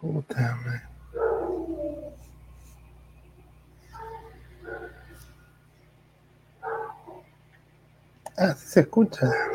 Puta madre. Ah, sí se escucha.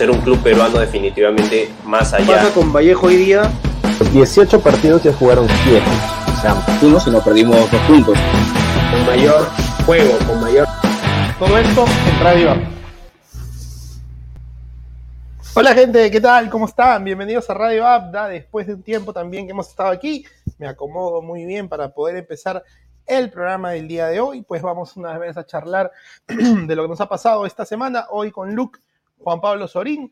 Ser un club peruano definitivamente más allá. pasa con Vallejo hoy día? 18 partidos ya jugaron 7. O sea, fuimos y no perdimos dos puntos. Con mayor juego, con mayor... Todo esto en Radio Abda. Hola gente, ¿qué tal? ¿Cómo están? Bienvenidos a Radio Abda. Después de un tiempo también que hemos estado aquí, me acomodo muy bien para poder empezar el programa del día de hoy. Pues vamos una vez a charlar de lo que nos ha pasado esta semana. Hoy con Luke Juan Pablo Sorín.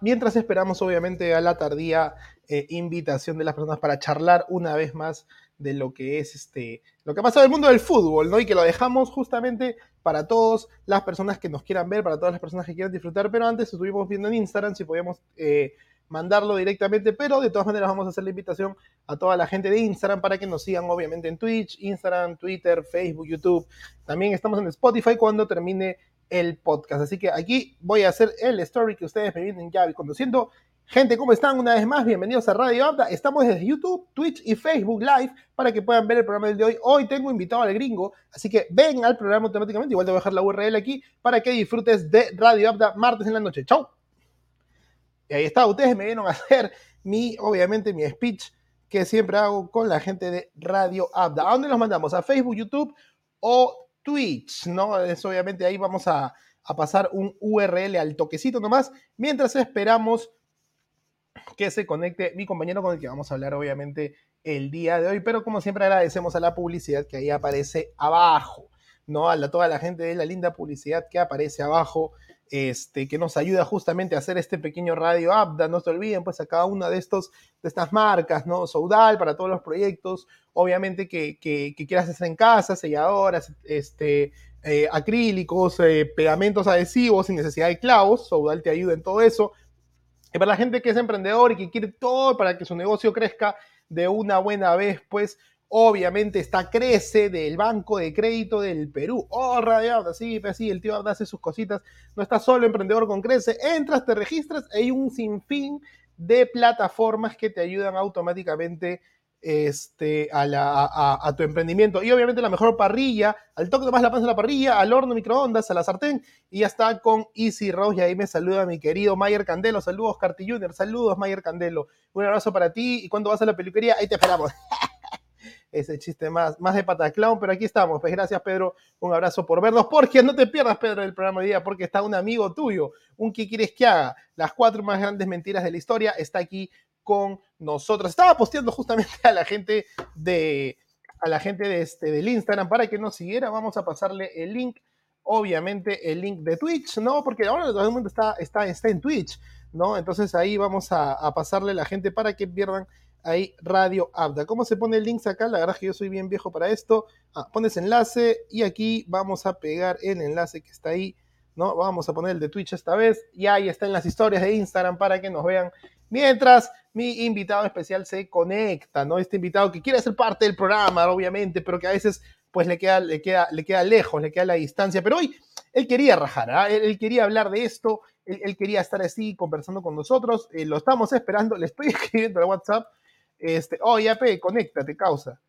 Mientras esperamos, obviamente, a la tardía eh, invitación de las personas para charlar una vez más de lo que es este, lo que ha pasado en el mundo del fútbol, ¿no? Y que lo dejamos justamente para todas las personas que nos quieran ver, para todas las personas que quieran disfrutar. Pero antes estuvimos viendo en Instagram si podíamos eh, mandarlo directamente, pero de todas maneras vamos a hacer la invitación a toda la gente de Instagram para que nos sigan, obviamente, en Twitch, Instagram, Twitter, Facebook, YouTube. También estamos en Spotify cuando termine el podcast. Así que aquí voy a hacer el story que ustedes me vienen ya conduciendo. Gente, ¿cómo están? Una vez más, bienvenidos a Radio Abda. Estamos desde YouTube, Twitch y Facebook Live para que puedan ver el programa del de hoy. Hoy tengo invitado al gringo, así que ven al programa automáticamente. Igual te voy a dejar la URL aquí para que disfrutes de Radio Abda martes en la noche. ¡Chao! Y ahí está, ustedes me vieron a hacer mi, obviamente, mi speech que siempre hago con la gente de Radio Abda. ¿A dónde los mandamos? ¿A Facebook, YouTube o Twitch, ¿no? Es obviamente ahí vamos a, pasar un URL al toquecito nomás, mientras esperamos que se conecte mi compañero con el que vamos a hablar obviamente el día de hoy, pero como siempre agradecemos a la publicidad que ahí aparece abajo, ¿no? A toda la gente de la linda publicidad que aparece abajo este, que nos ayuda justamente a hacer este pequeño radio Abda. No se olviden, pues, a cada una de, estos, de estas marcas, ¿no? Soudal para todos los proyectos, obviamente que, que, quieras hacer en casa, selladoras, este, eh, acrílicos, eh, pegamentos adhesivos sin necesidad de clavos. Soudal te ayuda en todo eso. Y para la gente que es emprendedor y que quiere todo para que su negocio crezca de una buena vez, pues Obviamente está Crece del Banco de Crédito del Perú. Oh, radiado, así, pues sí, el tío Abda hace sus cositas. No está solo emprendedor con Crece. Entras, te registras, hay un sinfín de plataformas que te ayudan automáticamente este, a, tu emprendimiento. Y obviamente la mejor parrilla, al toque más la panza en la parrilla, al horno microondas, a la sartén. Y ya está con Easy Rose. Y ahí me saluda mi querido Mayer Candelo. Saludos, Carti Junior. Saludos, Mayer Candelo. Un abrazo para ti. Y cuando vas a la peluquería, ahí te esperamos. Ese chiste más, más de pataclown, pero aquí estamos. Pues gracias, Pedro. Un abrazo por vernos. Porque no te pierdas, Pedro, del programa de día, porque está un amigo tuyo, un que quieres que haga las cuatro más grandes mentiras de la historia. Está aquí con nosotros. Estaba posteando justamente a la gente de a la gente de este, del Instagram para que nos siguiera. Vamos a pasarle el link, obviamente el link de Twitch, ¿no? Porque ahora todo el mundo está, está, está en Twitch, ¿no? Entonces ahí vamos a, a pasarle a la gente para que pierdan ahí Radio Abda. ¿Cómo se pone el link acá? La verdad es que yo soy bien viejo para esto. Ah, pones enlace y aquí vamos a pegar el enlace que está ahí, ¿no? Vamos a poner el de Twitch esta vez y ahí está en las historias de Instagram para que nos vean mientras mi invitado especial se conecta, ¿no? Este invitado que quiere ser parte del programa, obviamente, pero que a veces pues le queda, le queda, le queda lejos, le queda la distancia. Pero hoy él quería rajar, ¿ah? él, quería hablar de esto, él, quería estar así conversando con nosotros, eh, lo estamos esperando, le estoy escribiendo al WhatsApp, este, oh, ya, pe, conéctate, causa.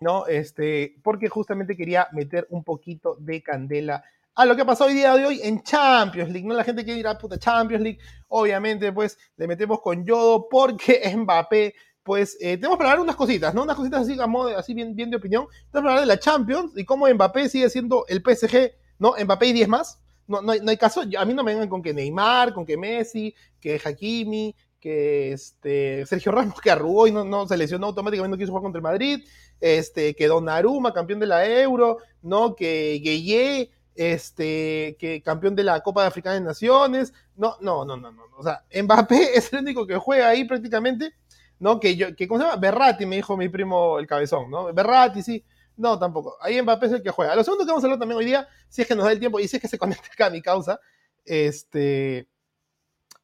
¿No? Este, porque justamente quería meter un poquito de candela a lo que pasado hoy día de hoy en Champions League. No la gente quiere ir a puta Champions League. Obviamente, pues le metemos con yodo porque Mbappé, pues eh, tenemos para hablar unas cositas, ¿no? Unas cositas así, así bien, bien de opinión. Tenemos para hablar de la Champions y cómo Mbappé sigue siendo el PSG, ¿no? Mbappé y 10 más. No, no, hay, no hay caso. A mí no me vengan con que Neymar, con que Messi, que Hakimi, que este, Sergio Ramos que arrugó y no, no se lesionó automáticamente, no quiso jugar contra el Madrid, este, que Donnarumma, campeón de la Euro, ¿no? que Gueye, este, que campeón de la Copa de Africana de Naciones. No, no, no, no, no. O sea, Mbappé es el único que juega ahí prácticamente, ¿no? Que yo, que, ¿cómo se llama? Berratti, me dijo mi primo el cabezón, ¿no? Berratti, sí. No, tampoco. Ahí Mbappé es el que juega. Lo segundo que vamos a hablar también hoy día, si es que nos da el tiempo y si es que se conecta acá a mi causa, este,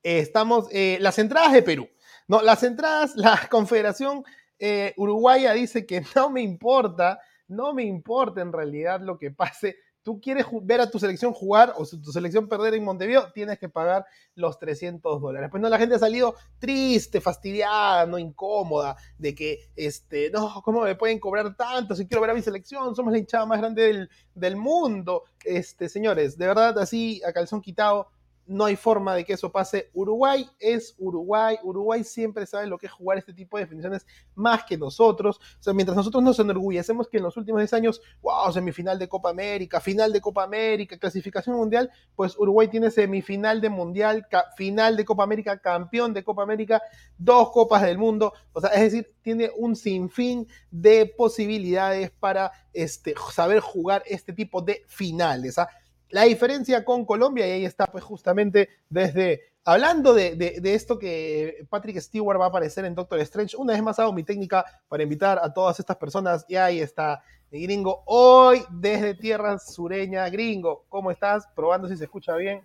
estamos, eh, las entradas de Perú. No, las entradas, la Confederación eh, Uruguaya dice que no me importa, no me importa en realidad lo que pase tú quieres ver a tu selección jugar o tu selección perder en Montevideo, tienes que pagar los 300 dólares. Pues no, la gente ha salido triste, fastidiada, no incómoda, de que, este, no, ¿cómo me pueden cobrar tanto si quiero ver a mi selección? Somos la hinchada más grande del, del mundo. Este, señores, de verdad, así a calzón quitado, no hay forma de que eso pase. Uruguay es Uruguay. Uruguay siempre sabe lo que es jugar este tipo de definiciones más que nosotros. O sea, mientras nosotros nos enorgullecemos que en los últimos 10 años, wow, semifinal de Copa América, final de Copa América, clasificación mundial, pues Uruguay tiene semifinal de mundial, final de Copa América, campeón de Copa América, dos Copas del Mundo. O sea, es decir, tiene un sinfín de posibilidades para este, saber jugar este tipo de finales. ¿ah? La diferencia con Colombia, y ahí está pues justamente desde, hablando de, esto que Patrick Stewart va a aparecer en Doctor Strange, una vez más hago mi técnica para invitar a todas estas personas, y ahí está gringo, hoy desde tierra sureña, gringo, ¿cómo estás? Probando si se escucha bien.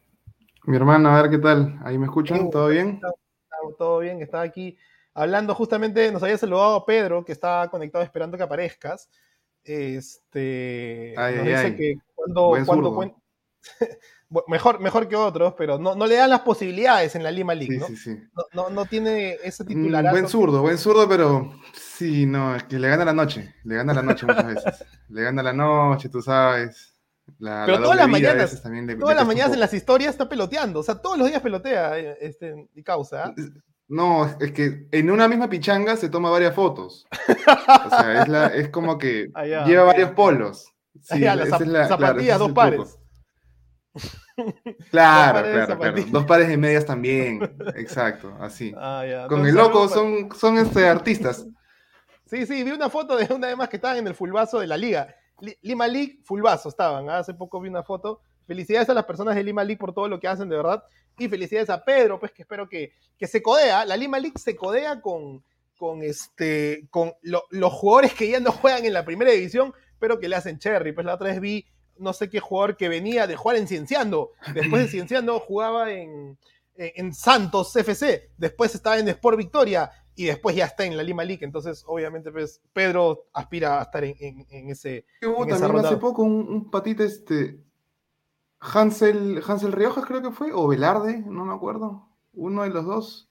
Mi hermano, a ver qué tal, ahí me escuchan, ¿todo bien? todo bien, estaba aquí hablando justamente, nos había saludado Pedro, que estaba conectado esperando que aparezcas. Este, nos dice que cuando, cuando, mejor, mejor que otros, pero no, no, le dan las posibilidades en la Lima League, ¿no? Sí, sí, no, no, tiene ese titular. Buen zurdo, buen zurdo, pero sí, no, es que le gana la noche, le gana la noche muchas veces. Le gana la noche, tú sabes. pero todas las mañanas, todas las mañanas en las historias está peloteando, o sea, todos los días pelotea eh, este, y causa. ¿ah? No, es que en una misma pichanga se toma varias fotos. O sea, es, la, es como que lleva varios polos. Sí, las zapatillas, dos pares. Claro, claro, claro. Dos pares de medias también. Exacto, así. Ah, Con el loco son, son este, artistas. Sí, sí, vi una foto de una vez más que estaban en el fulbazo de la liga. Lima League, fulbazo estaban. ¿ah? Hace poco vi una foto. Felicidades a las personas de Lima League por todo lo que hacen, de verdad. Y felicidades a Pedro, pues que espero que, que se codea. La Lima League se codea con, con, este, con los jugadores que ya no juegan en la primera división, pero que le hacen cherry. Pues la otra vez vi no sé qué jugador que venía de jugar en Cienciando. Después de Cienciando jugaba en, en Santos FC. Después estaba en Sport Victoria. Y después ya está en la Lima League. Entonces, obviamente, pues, Pedro aspira a estar en, en, ese. Hubo también hace poco un, un, patita, este. Hansel, Hansel Riojas, creo que fue. O Velarde, no me acuerdo. Uno de los dos.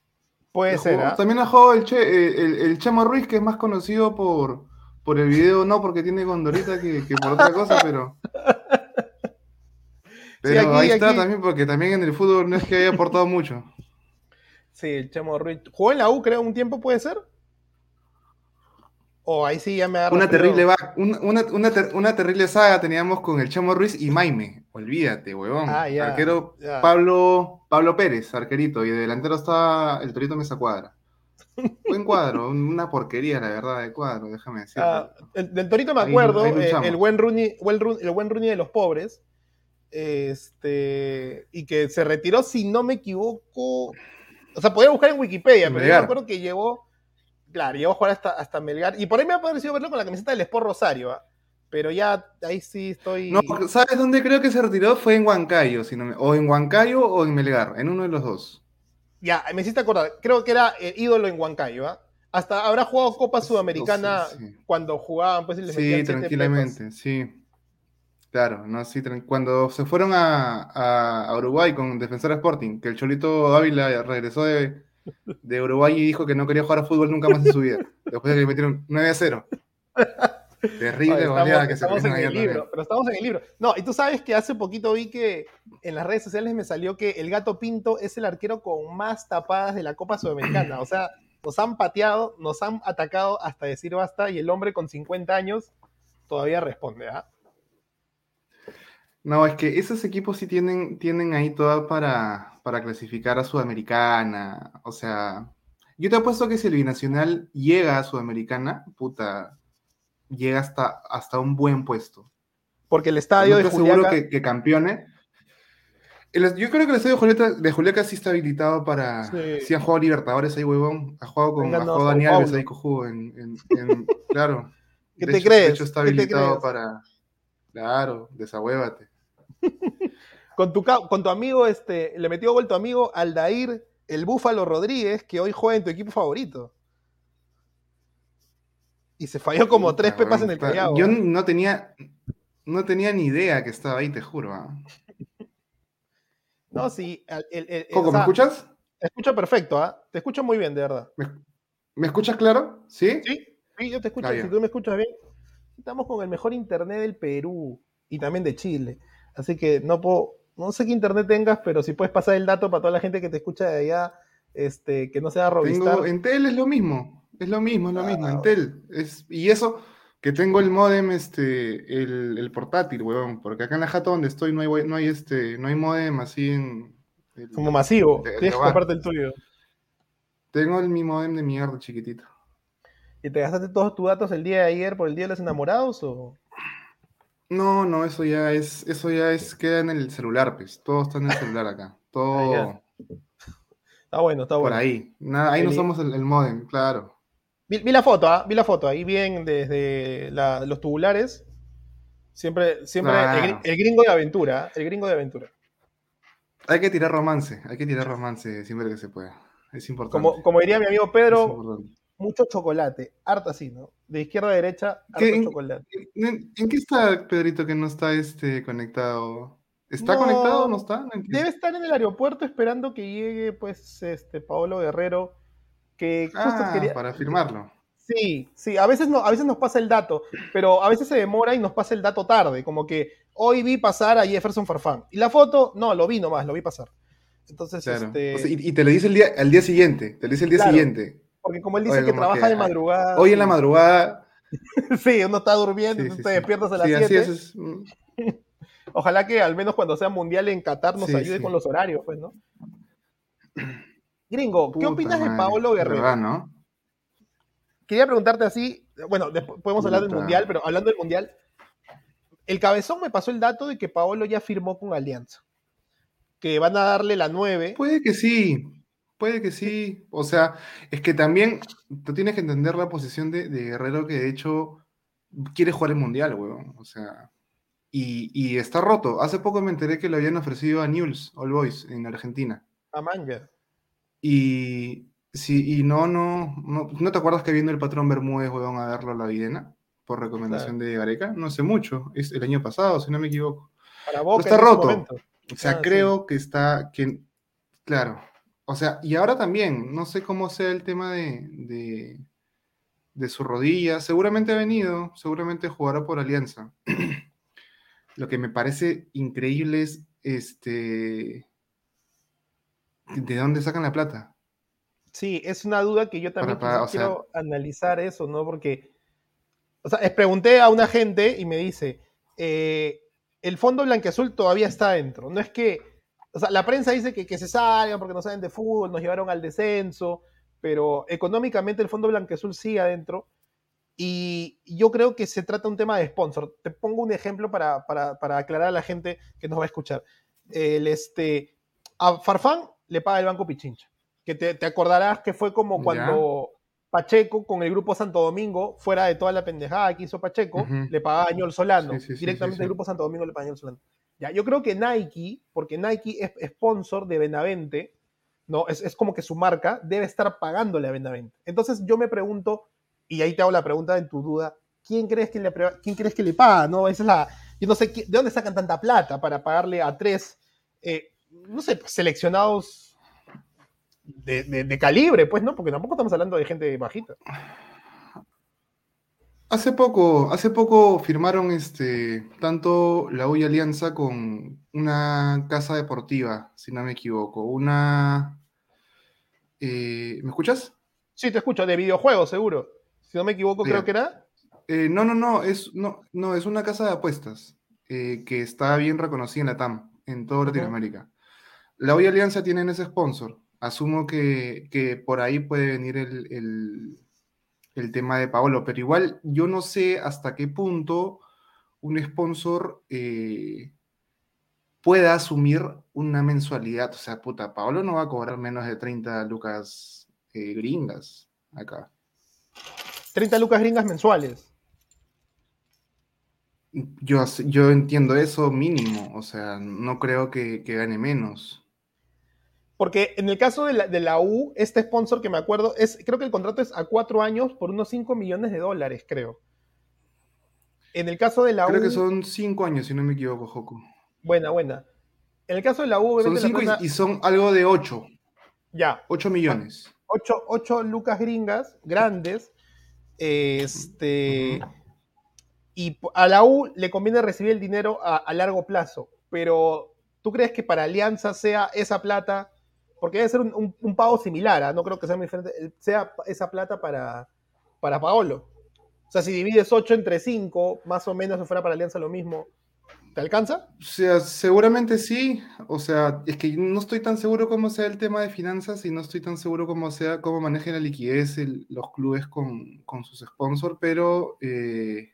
Puede ser. ¿ah? También ha jugado el, el, Chamo Ruiz, que es más conocido por, por el video, no porque tiene Gondorita que, que por otra cosa, pero. Pero ahí está también, porque también en el fútbol no es que haya aportado mucho. Sí, el Chamo Ruiz. ¿Jugó en la U, creo, un tiempo, puede ser? O ahí sí ya me agarra. Una terrible, una, una, terrible saga teníamos con el Chamo Ruiz y Maime. Olvídate, huevón. Ah, Arquero Pablo, Pablo Pérez, arquerito, y de delantero estaba el Torito Mesa Cuadra. Buen cuadro, una porquería, la verdad, de cuadro, déjame decir. Ah, del Torito me acuerdo, eh, el, buen Rooney, el, buen Rooney de los pobres. Este, y que se retiró, si no me equivoco. O sea, podía buscar en Wikipedia, pero yo me acuerdo que llegó. Claro, llegó a jugar hasta, hasta Melgar. Y por ahí me ha parecido verlo con la camiseta del Sport Rosario. ¿ah? Pero ya ahí sí estoy. No, ¿sabes dónde creo que se retiró? Fue en Huancayo, si no o en Huancayo o en Melgar, en uno de los dos. Ya, me hiciste acordar. Creo que era el ídolo en Huancayo, ¿ah? Hasta habrá jugado Copa Sudamericana cuando jugaban, pues Sí, tranquilamente, sí. Claro, no, sí, cuando se fueron a, Uruguay con Defensor Sporting, que el Cholito Ávila regresó de, Uruguay y dijo que no quería jugar a fútbol nunca más en su vida, después de que metieron 9 a 0. Terrible goleada que se estamos en el libro, Pero estamos en el libro. No, y tú sabes que hace poquito vi que en las redes sociales me salió que el Gato Pinto es el arquero con más tapadas de la Copa Sudamericana. O sea, nos han pateado, nos han atacado hasta decir basta y el hombre con 50 años todavía responde. ¿ah? No, es que esos equipos sí tienen, tienen ahí toda para, para clasificar a Sudamericana. O sea, yo te apuesto que si el Binacional llega a Sudamericana, puta, llega hasta, hasta un buen puesto. Porque el estadio de Juliaca... seguro que, que campeone. yo creo que el estadio de Juliaca, sí está habilitado para. Sí. ha jugado Libertadores ahí, huevón. Ha jugado con ha jugado Dani Alves ahí, cojudo. En, claro. ¿Qué te crees? De hecho, está habilitado para. Claro, desahuévate. con, tu, con tu amigo, este, le metió gol tu amigo Aldair, el Búfalo Rodríguez, que hoy juega en tu equipo favorito. Y se falló como tres pepas en el callao. Yo no tenía, no tenía ni idea que estaba ahí, te juro. ¿ah? No, sí. ¿Cómo, ¿me escuchas? Te escucho perfecto, ¿ah? Te escucho muy bien, de verdad. ¿Me, escuchas claro? ¿Sí? Sí, yo te escucho. Ah, si tú me escuchas bien, estamos con el mejor internet del Perú y también de Chile. Así que no puedo, no sé qué internet tengas, pero si puedes pasar el dato para toda la gente que te escucha de allá, este, que no sea Rovistar. Tengo, Entel es lo mismo, es lo mismo, es lo mismo, Entel. Es, y eso, que tengo el modem, este, el, portátil, weón, porque acá en la jata donde estoy no hay, no hay, este, no hay modem así en... Como masivo, tienes que comparte el tuyo. Tengo el, mi modem de mierda chiquitito. ¿Y te gastaste todos tus datos el día de ayer por el Día de los Enamorados o...? No, no, eso ya es, eso ya es, queda en el celular, pues. Todo está en el celular acá. Todo. está bueno, está bueno. Por ahí. Nada, ahí no somos el, modem, claro. Vi, la foto, ¿ah? vi la foto, ahí bien desde los tubulares. Siempre, siempre el, gringo de aventura, ¿ah? el gringo de aventura. Hay que tirar romance, hay que tirar romance siempre que se pueda. Es importante. Como, como diría mi amigo Pedro, mucho chocolate, harta así, ¿no? De izquierda a derecha, harto chocolate. En, qué está Pedrito que no está este, conectado? ¿Está conectado o no está? debe estar en el aeropuerto esperando que llegue, pues, este, Paolo Guerrero, que justo ah, para firmarlo. Sí, sí, a veces, no, a veces nos pasa el dato, pero a veces se demora y nos pasa el dato tarde, como que hoy vi pasar a Jefferson Farfán. Y la foto, no, lo vi nomás, lo vi pasar. Entonces, este... y, te lo dice el día, al día siguiente, te lo dice el día siguiente. Porque como él dice que trabaja de madrugada. Hoy en la madrugada. sí, uno está durmiendo, sí, te despiertas a las 7. Mm. Ojalá que al menos cuando sea mundial en Qatar nos ayude con los horarios, pues, ¿no? Gringo, ¿qué opinas de Paolo Guerrero? ¿no? Quería preguntarte así, bueno, después podemos hablar del mundial, pero hablando del mundial, el cabezón me pasó el dato de que Paolo ya firmó con Alianza. Que van a darle la 9. Puede que sí, Puede que sí. O sea, es que también tú tienes que entender la posición de, Guerrero que de hecho quiere jugar el Mundial, weón. O sea, y, está roto. Hace poco me enteré que le habían ofrecido a Newell's All Boys en Argentina. A Manga. Y sí, y no, no, no, te acuerdas que viendo el patrón Bermúdez, weón, a verlo a la Videna? Por recomendación de Gareca. No sé mucho. Es el año pasado, si no me equivoco. está roto. O sea, creo que está, que, claro, O sea, y ahora también, no sé cómo sea el tema de, de, de su rodilla. Seguramente ha venido, seguramente jugará por Alianza. Lo que me parece increíble es este. ¿De dónde sacan la plata? Sí, es una duda que yo también Para- para- quizás o sea- quiero analizar eso, ¿no? Porque, o sea, les pregunté a una gente y me dice, eh, el fondo blanqueazul todavía está dentro. No es que, o sea, la prensa dice que, que se salgan porque no saben de fútbol, nos llevaron al descenso, pero económicamente el fondo blanqueazul sigue adentro. Y yo creo que se trata de un tema de sponsor. Te pongo un ejemplo para, para- para aclarar a la gente que nos va a escuchar. El, este, a Farfán le paga el Banco Pichincha. Que te, te acordarás que fue como Ya. cuando Pacheco con el grupo Santo Domingo, fuera de toda la pendejada que hizo Pacheco, le pagaba a Añol Solano. Sí, sí, sí, Directamente sí, el grupo Santo Domingo le pagaba a Añol Solano. Ya, yo creo que Nike, porque Nike es sponsor de Benavente, ¿no? Es, es como que su marca debe estar pagándole a Benavente. Entonces yo me pregunto, y ahí te hago la pregunta en tu duda, ¿quién crees que le, quién crees que le paga? ¿no? Esa es la, yo no sé de dónde sacan tanta plata para pagarle a tres, eh, no sé, seleccionados de, de- de calibre, pues, ¿no? Porque tampoco estamos hablando de gente bajita. Hace poco, hace poco firmaron este, tanto la U y Alianza con una casa deportiva, si no me equivoco. Una. eh, ¿me escuchas? Sí, te escucho, de videojuegos, seguro. Si no me equivoco, creo que era. Eh, no, no, no, es, no, no, es una casa de apuestas eh, que está bien reconocida en la TAM, en toda. Latinoamérica. La U y Alianza tienen ese sponsor. Asumo que, que por ahí puede venir el, el- el tema de Paolo, pero igual yo no sé hasta qué punto un sponsor eh, pueda asumir una mensualidad. O sea, puta, Paolo no va a cobrar menos de 30 lucas eh, gringas acá. 30 lucas gringas mensuales. Yo, yo entiendo eso mínimo, o sea, no creo que, que gane menos. Porque en el caso de la, de la U, este sponsor que me acuerdo, es, creo que el contrato es a cuatro años por unos 5 millones de dólares, creo. En el caso de la Creo U. que son cinco años, si no me equivoco, Joku. Buena, buena. En el caso de la U, Son cinco y, son algo de ocho, ya, ocho millones. 8, lucas gringas grandes. Este. Y a la U le conviene recibir el dinero a, a largo plazo. Pero, ¿tú crees que para Alianza sea esa plata? Porque debe ser un, pago similar, ¿ah? no creo que sea muy diferente. eh, Sea esa plata para, para Paolo. O sea, si divides 8 entre 5, más o menos si fuera para Alianza lo mismo, ¿te alcanza? O sea, seguramente sí. O sea, es que no estoy tan seguro cómo sea el tema de finanzas y no estoy tan seguro cómo sea, cómo manejen la liquidez los clubes con, con sus sponsors, pero, eh,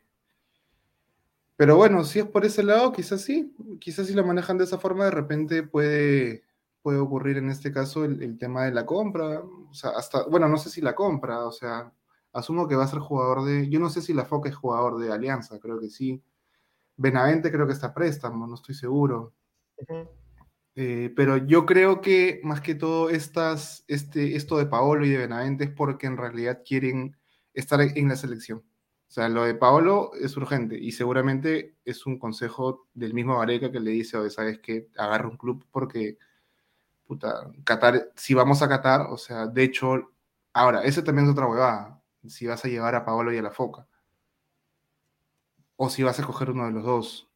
pero bueno, si es por ese lado, quizás sí. Quizás si lo manejan de esa forma, de repente puede, puede ocurrir en este caso el, el tema de la compra. O sea, hasta, bueno, no sé si la compra, o sea, asumo que va a ser jugador de, yo no sé si la Foca es jugador de Alianza, creo que sí. Benavente creo que está a préstamo, no estoy seguro. Ujú. Eh, pero yo creo que más que todo estas, este, esto de Paolo y de Benavente es porque en realidad quieren estar en la selección. O sea, lo de Paolo es urgente y seguramente es un consejo del mismo Vareca que le dice, oye, ¿sabes qué? Agarra un club porque, puta, Qatar, si vamos a Qatar, o sea, de hecho, ahora, eso también es otra huevada, si vas a llevar a Paolo y a la Foca. O si vas a coger uno de los dos.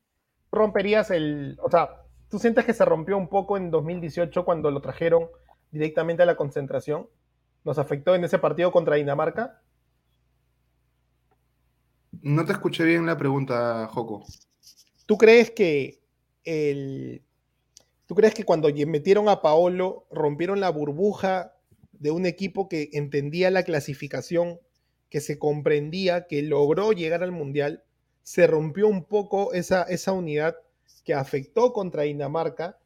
romperías el. O sea, ¿tú sientes que se rompió un poco en 2018 cuando lo trajeron directamente a la concentración? ¿Nos afectó en ese partido contra Dinamarca? No te escuché bien la pregunta, Joko. ¿Tú crees que el. ¿Tú crees que cuando metieron a Paolo rompieron la burbuja de un equipo que entendía la clasificación, que se comprendía, que logró llegar al Mundial? Se rompió un poco esa, esa unidad que afectó contra Dinamarca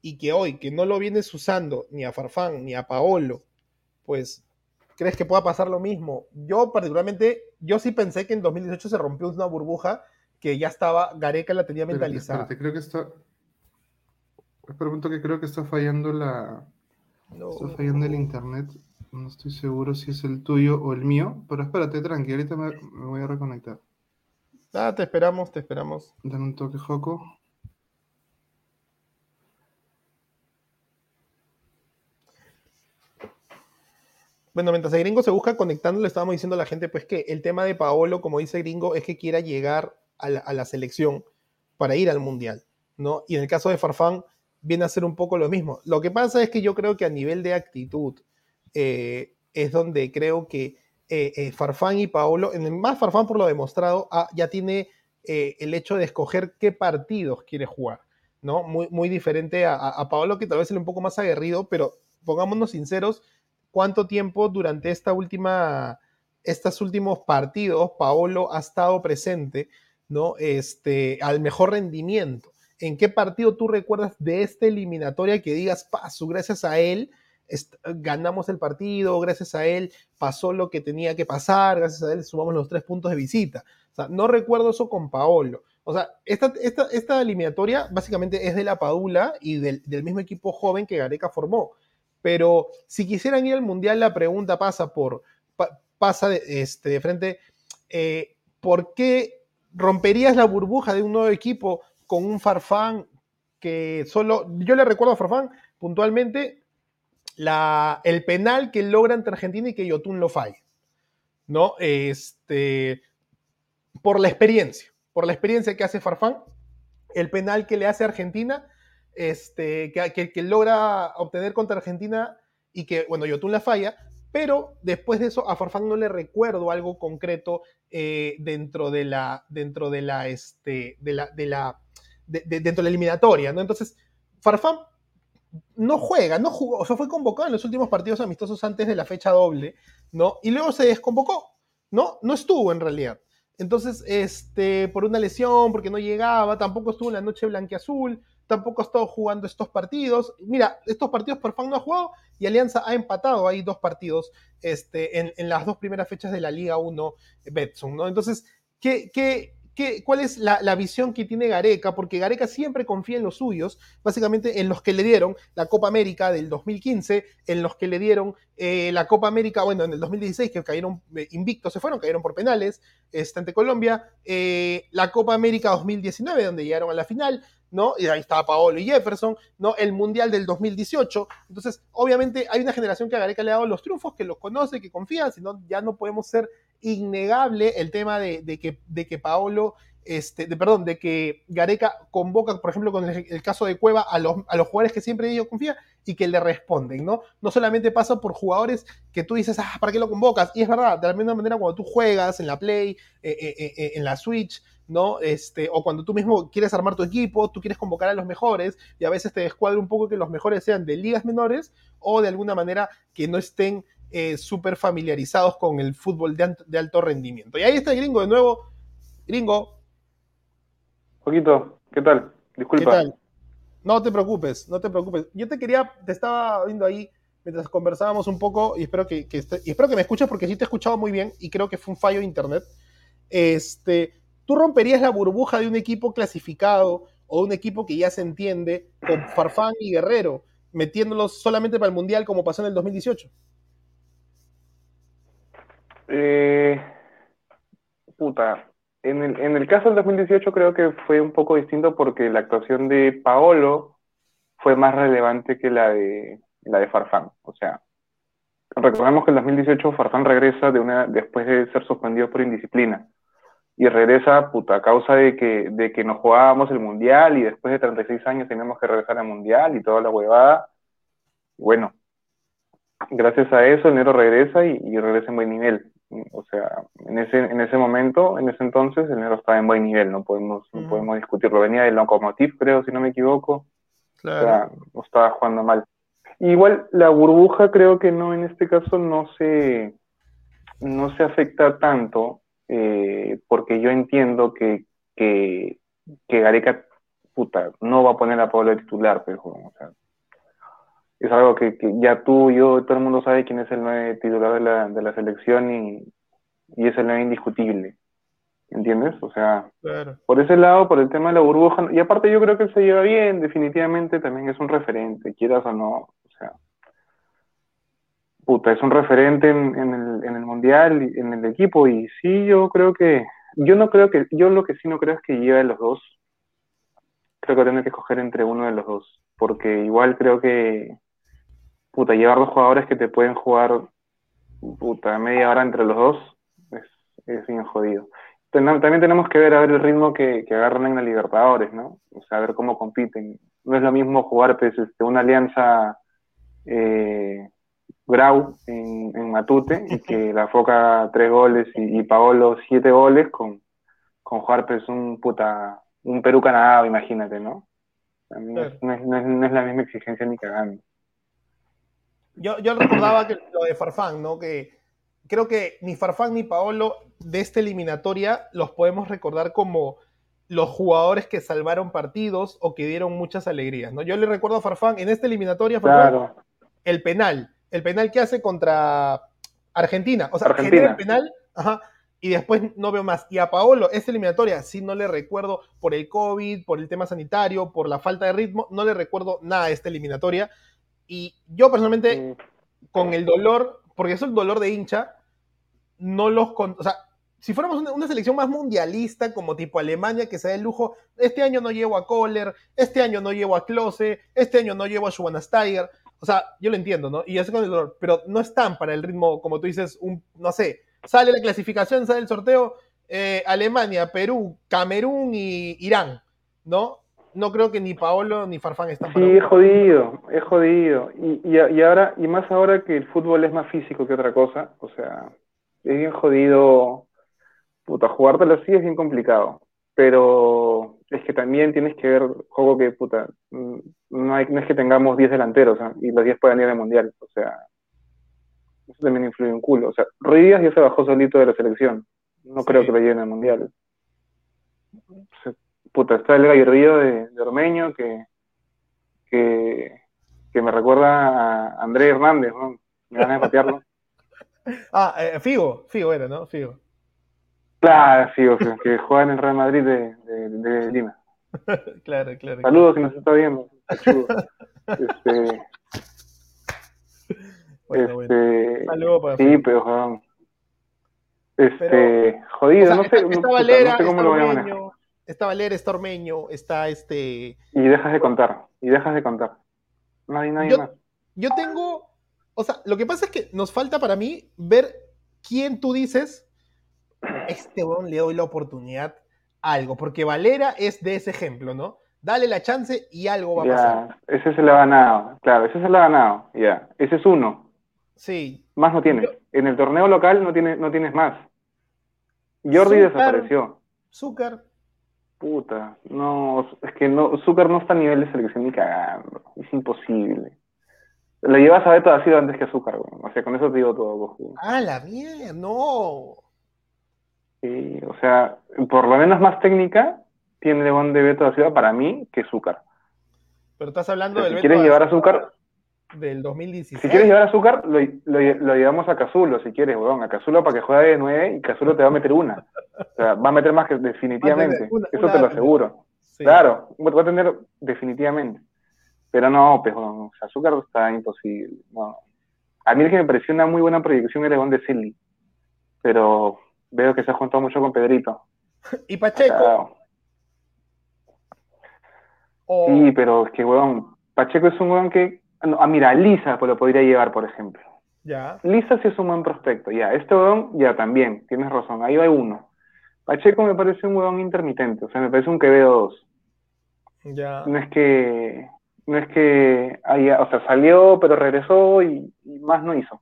y que hoy, que no lo vienes usando ni a Farfán ni a Paolo, pues, ¿crees que pueda pasar lo mismo? Yo particularmente, yo sí pensé que en 2018 se rompió una burbuja que ya estaba, Gareca la tenía mentalizada. espérate, creo que está. Espera un toque, creo que está fallando la. No. Está fallando el internet. No estoy seguro si es el tuyo o el mío. Pero espérate, tranqui, ahorita me, me voy a reconectar. Ah, te esperamos, te esperamos. Dame un toque, Joco. bueno, mientras el gringo se busca conectando, le estábamos diciendo a la gente, pues que el tema de Paolo, como dice gringo, es que quiera llegar a la, a la selección para ir al mundial, ¿no? Y en el caso de Farfán, viene a ser un poco lo mismo. Lo que pasa es que yo creo que a nivel de actitud eh, es donde creo que eh, eh, Farfán y Paolo, más Farfán por lo demostrado, ah, ya tiene el hecho de escoger qué partidos quiere jugar, ¿no? Muy, muy diferente a, a, Paolo, que tal vez es un poco más aguerrido, pero pongámonos sinceros, ¿cuánto tiempo durante esta última, estos últimos partidos Paolo ha estado presente, ¿no? Este, al mejor rendimiento. ¿En qué partido tú recuerdas de esta eliminatoria que digas, paso, gracias a él ganamos el partido, gracias a él pasó lo que tenía que pasar, gracias a él sumamos los tres puntos de visita? O sea, no recuerdo eso con Paolo. O sea, esta, esta, esta eliminatoria básicamente es de la Padula y del, del, mismo equipo joven que Gareca formó. Pero si quisieran ir al Mundial, la pregunta pasa por, pa, pasa de, este, de frente, eh, ¿por qué romperías la burbuja de un nuevo equipo con un Farfán que solo, yo le recuerdo a Farfán puntualmente la, el penal que logra ante Argentina y que Yotun lo falle, ¿no? Este, por la experiencia, por la experiencia que hace Farfán, el penal que le hace Argentina, este, que, que, que logra obtener contra Argentina y que, bueno, Yotun la falla, pero después de eso a Farfán no le recuerdo algo concreto eh, dentro de la, dentro de la, este, de la, de la, de, de, dentro de la eliminatoria, ¿no? Entonces, Farfán no juega, no jugó, o sea, fue convocado en los últimos partidos amistosos antes de la fecha doble, ¿no? Y luego se desconvocó, ¿no? No estuvo en realidad. Entonces, este, por una lesión, porque no llegaba, tampoco estuvo en la noche blanqueazul, tampoco ha estado jugando estos partidos. Mira, estos partidos Farfán no ha jugado y Alianza ha empatado ahí dos partidos este, en, las dos primeras fechas de la Liga 1 Betson, ¿no? Entonces, ¿qué, qué, ¿Qué, ¿cuál es la, la, visión que tiene Gareca? Porque Gareca siempre confía en los suyos, básicamente en los que le dieron la Copa América del 2015, en los que le dieron eh, la Copa América, bueno, en el 2016, que cayeron eh, invictos, se fueron, cayeron por penales este, ante Colombia, eh, la Copa América 2019, donde llegaron a la final, ¿no? Y ahí estaba Paolo y Jefferson, ¿no? El Mundial del 2018. Entonces, obviamente, hay una generación que a Gareca le ha dado los triunfos, que los conoce, que confía, si no, ya no podemos ser innegable el tema de, que, Paolo, este, de, perdón, de que Gareca convoca, por ejemplo, con el, caso de Cueva, a los, jugadores que siempre ellos confía y que le responden, ¿no? No solamente pasa por jugadores que tú dices, ah, ¿para qué lo convocas? Y es verdad, de la misma manera cuando tú juegas en la Play, eh, eh, eh, en la Switch, ¿no? Este, o cuando tú mismo quieres armar tu equipo, tú quieres convocar a los mejores y a veces te descuadra un poco que los mejores sean de ligas menores o de alguna manera que no estén eh, súper familiarizados con el fútbol de, de, alto rendimiento. Y ahí está el gringo de nuevo. Gringo. Poquito, ¿qué tal? Disculpa. ¿Qué tal? No te preocupes, no te preocupes. Yo te quería, te estaba viendo ahí mientras conversábamos un poco y espero que, que esté, y espero que me escuches porque sí te he escuchado muy bien y creo que fue un fallo de internet. Este, ¿Tú romperías la burbuja de un equipo clasificado o un equipo que ya se entiende con Farfán y Guerrero, metiéndolos solamente para el Mundial como pasó en el 2018? Eh, puta, en el, en el caso del 2018 creo que fue un poco distinto porque la actuación de Paolo fue más relevante que la de, la de Farfán. O sea, recordemos que en el 2018 Farfán regresa de una, después de ser suspendido por indisciplina. Y regresa puta, a causa de que, de que nos jugábamos el Mundial y después de 36 años teníamos que regresar al Mundial y toda la huevada. Bueno, gracias a eso el Nero regresa y, y regresa en buen nivel. O sea, en ese, en ese momento, en ese entonces, el negro estaba en buen nivel, no podemos, no podemos discutirlo. Venía del Lokomotiv, creo, si no me equivoco. Claro. O sea, no estaba jugando mal. Igual la burbuja creo que no, en este caso no se, no se afecta tanto, eh, porque yo entiendo que, que, que Gareca, puta, no va a poner a Pablo de titular, pero, o sea, es algo que, que, ya tú, yo, todo el mundo sabe quién es el nueve titular de la, de la selección y, y es el nueve indiscutible. ¿Entiendes? O sea, claro. por ese lado, por el tema de la burbuja, y aparte yo creo que él se lleva bien, definitivamente también es un referente, quieras o no, o sea, puta, es un referente en, en, el, en el mundial, en el equipo, y sí, yo creo que, yo no creo que, yo lo que sí no creo es que lleve los dos, creo que tiene que escoger entre uno de los dos, porque igual creo que, puta, llevar dos jugadores que te pueden jugar puta, media hora entre los dos es, es bien jodido. También tenemos que ver a ver el ritmo que, que agarran en la Libertadores, ¿no? O sea, a ver cómo compiten. No es lo mismo jugar pues, este, una alianza eh, Grau en, en Matute y que la Foca tres goles y, y Paolo siete goles con, con jugar pues un puta un Perú-Canadá, imagínate, ¿no? No es- no es- no es la misma exigencia ni cagando. Yo, yo recordaba que lo de Farfán, ¿no? Que creo que ni Farfán ni Paolo de esta eliminatoria los podemos recordar como los jugadores que salvaron partidos o que dieron muchas alegrías, ¿no? Yo le recuerdo a Farfán en esta eliminatoria, Farfán, Claro, el penal, el penal que hace contra Argentina, o sea, Argentina. genera el penal, ajá, y después no veo más. Y a Paolo, esta eliminatoria, sí no le recuerdo por el COVID, por el tema sanitario, por la falta de ritmo, no le recuerdo nada esta eliminatoria. Y yo personalmente, sí. con el dolor, porque es el dolor de hincha, no los... con- o sea, si fuéramos una, una selección más mundialista, como tipo Alemania, que se da el lujo, este año no llevo a Kohler, este año no llevo a Klose, este año no llevo a Schwanasteiger, o sea, yo lo entiendo, ¿no? Y ya sé con el dolor, pero no están para el ritmo, como tú dices, un, no sé, sale la clasificación, sale el sorteo, eh, Alemania, Perú, Camerún y Irán, ¿no? No creo que ni Paolo ni Farfán están Sí, es jodido, es jodido. Y, y, y ahora, y más ahora que el fútbol es más físico que otra cosa, o sea, es bien jodido, puta, jugártelo así es bien complicado. Pero es que también tienes que ver, juego que, puta, mm, no, hay, no es que tengamos 10 delanteros ¿ah? y los 10 puedan ir al mundial, o sea, eso también influye un culo. O sea, Ruiz ya se bajó solito de la selección, no Sí. creo que lo lleven al mundial. Puta, está el gallardillo de, de Ormeño que, que, que me recuerda a Andrés Hernández, ¿no? Me van a patearlo. Ah, eh, Figo, Figo era, ¿no? Figo. Claro, sí, o sea, que juega en el Real Madrid de, de, de Lima. Claro, claro. Saludos si nos está viendo. Este, Bueno, bueno. este, Saludos para sí, Figo. pero joder. Este, Pero- jodido, O sea, no sé, Valera, no sé cómo lo voy a manejar. Está Valera, está Ormeño, está este... Y dejas de contar, y dejas de contar. No hay nadie Yo- más. Yo tengo... O sea, lo que pasa es que nos falta para mí ver quién tú dices, este weón le doy la oportunidad a algo, porque Valera es de ese ejemplo, ¿no? Dale la chance y algo va a pasar. Ese se lo ha ganado, claro, ese se lo ha ganado, ya. Ese es uno, Sí, más no tienes. Yo- En el torneo local no tienes, no tienes más. Jordi desapareció. Zúcar. Puta, no, es que no, Zúcar no está a nivel de selección ni cagando, es imposible. Lo llevas a Beto da Silva antes que Azúcar, güey. O sea, con eso te digo todo, cojudo. Ah, la mierda, no. Sí, o sea, por lo menos más técnica tiene León de Beto da Silva para mí que Azúcar. Pero estás O hablando sea, del si quieres llevar Azúcar, del 2016. si quieres llevar Azúcar, lo, lo, lo llevamos a Cazulo, si quieres, weón. A Cazulo para que juegue de 9 y Cazulo te va a meter una. O sea, va a meter más que definitivamente. una- Eso una te lo aseguro. Sí. Claro, va a tener definitivamente. Pero no, pues, Azúcar está imposible. No. A mí el que me pareció una muy buena proyección era León de Silly. Pero veo que se ha juntado mucho con Pedrito. Y Pacheco. Sí, pero es que, weón, Pacheco es un weón que. No, ah, mira, Lisa pues, lo podría llevar, por ejemplo. Ya. Lisa sí es un buen prospecto, ya. Este weón, ya también, tienes razón, ahí va uno. Pacheco me parece un weón intermitente, o sea, me parece un Quevedo 2. Ya. No es que. No es que haya. O sea, salió, pero regresó y, y más no hizo.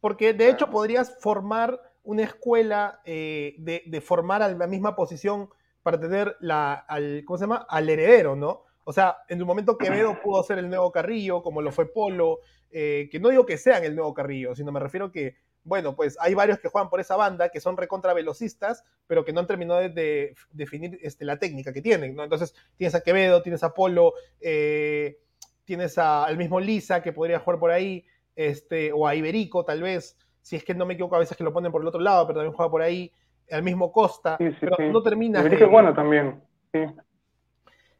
Porque de hecho podrías formar una escuela eh, de, de formar a la misma posición para tener la, al, ¿cómo se llama? al heredero, ¿no? O sea, en el momento Quevedo pudo ser el nuevo Carrillo, como lo fue Polo, eh, que no digo que sean el nuevo Carrillo, sino me refiero que, bueno, pues hay varios que juegan por esa banda, que son recontra velocistas, pero que no han terminado de, de definir este, la técnica que tienen, ¿no? Entonces tienes a Quevedo, tienes a Polo, eh, tienes a- al mismo Lisa, que podría jugar por ahí, este, o a Iberico tal vez, si es que no me equivoco a veces que lo ponen por el otro lado, pero también juega por ahí, al mismo Costa, Sí, sí, pero sí. no terminas Federico de- es bueno también, sí,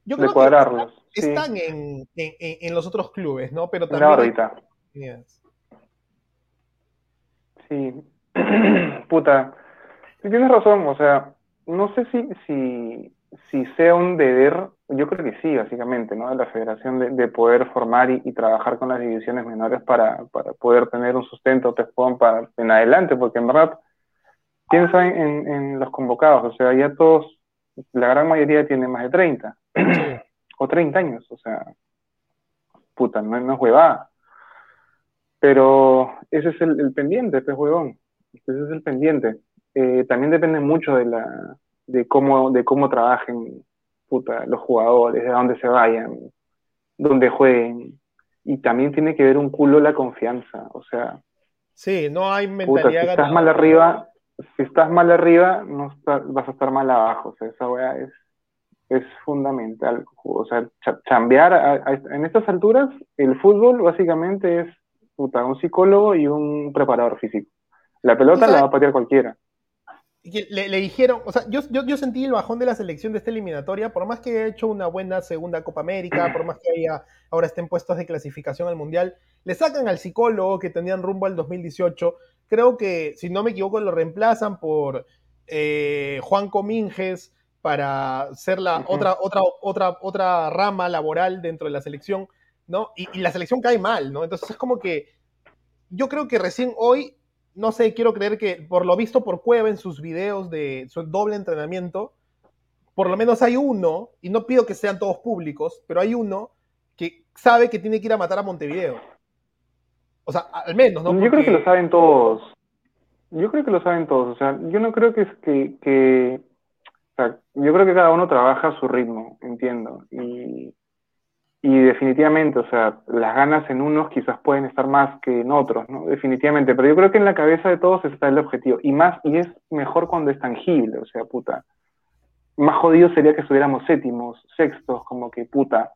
Yo creo cuadrarlos. están en, en- en- en los otros clubes, ¿no? Pero en también... oportunidades. Sí, puta, tienes razón, o sea, no sé si, si, si sea un deber yo creo que sí, básicamente, ¿no? De la federación de, de poder formar y, y, trabajar con las divisiones menores para, para poder tener un sustento tespón para en adelante, porque en verdad piensa en, en, los convocados, o sea, ya todos, la gran mayoría tiene más de 30 o 30 años, o sea, puta, no, es huevada. Pero ese es el, el pendiente, este huevón, ese es el pendiente. Eh, también depende mucho de la de cómo, de cómo trabajen puta, los jugadores, de dónde se vayan, dónde jueguen. Y también tiene que ver un culo la confianza, o sea. Sí, no hay mentalidad. Puta, si estás mal arriba, si estás mal arriba, no está, vas a estar mal abajo. O sea, esa weá es, es fundamental. O sea, chambear a, a, en estas alturas, el fútbol básicamente es puta, un psicólogo y un preparador físico. La pelota la va a patear cualquiera le, le, dijeron, o sea, yo, yo, yo, sentí el bajón de la selección de esta eliminatoria, por más que haya hecho una buena segunda Copa América, por más que haya, ahora estén puestos de clasificación al Mundial, le sacan al psicólogo que tenían rumbo al 2018, creo que, si no me equivoco, lo reemplazan por eh, Juan Cominges para ser la uh -huh. otra, otra, otra, otra rama laboral dentro de la selección, ¿no? Y, y la selección cae mal, ¿no? Entonces es como que yo creo que recién hoy no sé, quiero creer que por lo visto por Cueva en sus videos de su doble entrenamiento, por lo menos hay uno, y no pido que sean todos públicos, pero hay uno que sabe que tiene que ir a matar a Montevideo. O sea, al menos, ¿no? Porque... Yo creo que lo saben todos. Yo creo que lo saben todos. O sea, yo no creo que que, que... O sea, yo creo que cada uno trabaja a su ritmo, entiendo. Y, y definitivamente, o sea, las ganas en unos quizás pueden estar más que en otros, ¿no? Definitivamente, pero yo creo que en la cabeza de todos está el objetivo, y más, y es mejor cuando es tangible, o sea, puta, más jodido sería que estuviéramos séptimos, sextos, como que, puta,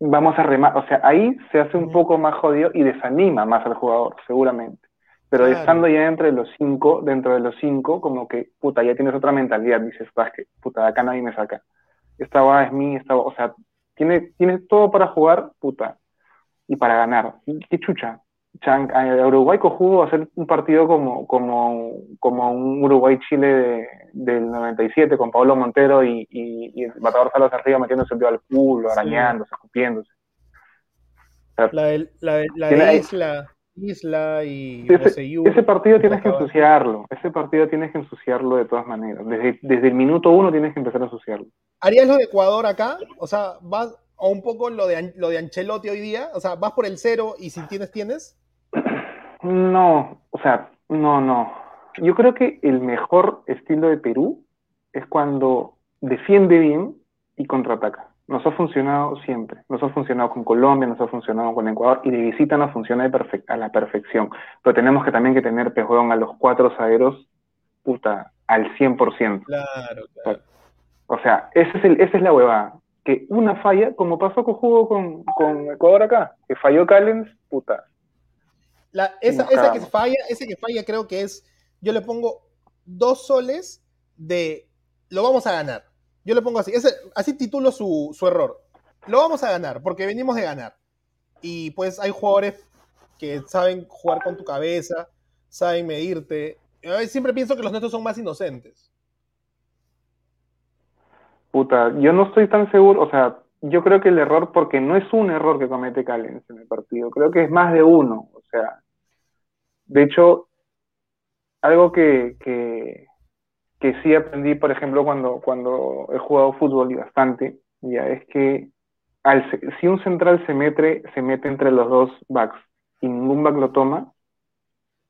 vamos a remar, o sea, ahí se hace un poco más jodido y desanima más al jugador, seguramente, pero claro. estando ya entre los cinco, dentro de los cinco, como que, puta, ya tienes otra mentalidad, dices, que, puta, acá nadie me saca, esta va es mí, esta o sea, tiene, tiene todo para jugar, puta, y para ganar. ¿Qué chucha? Chan, Uruguay cojudo va a hacer un partido como, como, como un Uruguay-Chile de, del 97 con Pablo Montero y, y, y el matador Salas arriba metiéndose el dedo al culo, arañándose, escupiéndose. La de, la de, la de Isla, Isla y ese, ese partido tienes que ensuciarlo, ese partido tienes que ensuciarlo de todas maneras. Desde, desde el minuto uno tienes que empezar a ensuciarlo. ¿Harías lo de Ecuador acá? O sea, vas o un poco lo de, lo de Ancelotti hoy día, o sea, vas por el cero y si tienes, tienes. No, o sea, no, no. Yo creo que el mejor estilo de Perú es cuando defiende bien y contraataca. Nos ha funcionado siempre. Nos ha funcionado con Colombia, nos ha funcionado con Ecuador y de visita nos funciona a la perfección. Pero tenemos que también que tener pejuón a los cuatro zagueros, puta, al 100%. Claro, claro. O sea, ese es el, esa es la huevada. Que una falla, como pasó con Jugo con, con Ecuador acá, que falló Callens, puta. La, esa, esa que falla, ese que falla creo que es, yo le pongo dos soles de lo vamos a ganar. Yo le pongo así, así titulo su, su error. Lo vamos a ganar, porque venimos de ganar. Y pues hay jugadores que saben jugar con tu cabeza, saben medirte. Siempre pienso que los nuestros son más inocentes. Puta, yo no estoy tan seguro, o sea, yo creo que el error, porque no es un error que comete Callens en el partido, creo que es más de uno, o sea, de hecho, algo que, que, que sí aprendí, por ejemplo, cuando, cuando he jugado fútbol y bastante, ya es que al, si un central se mete, se mete entre los dos backs y ningún back lo toma,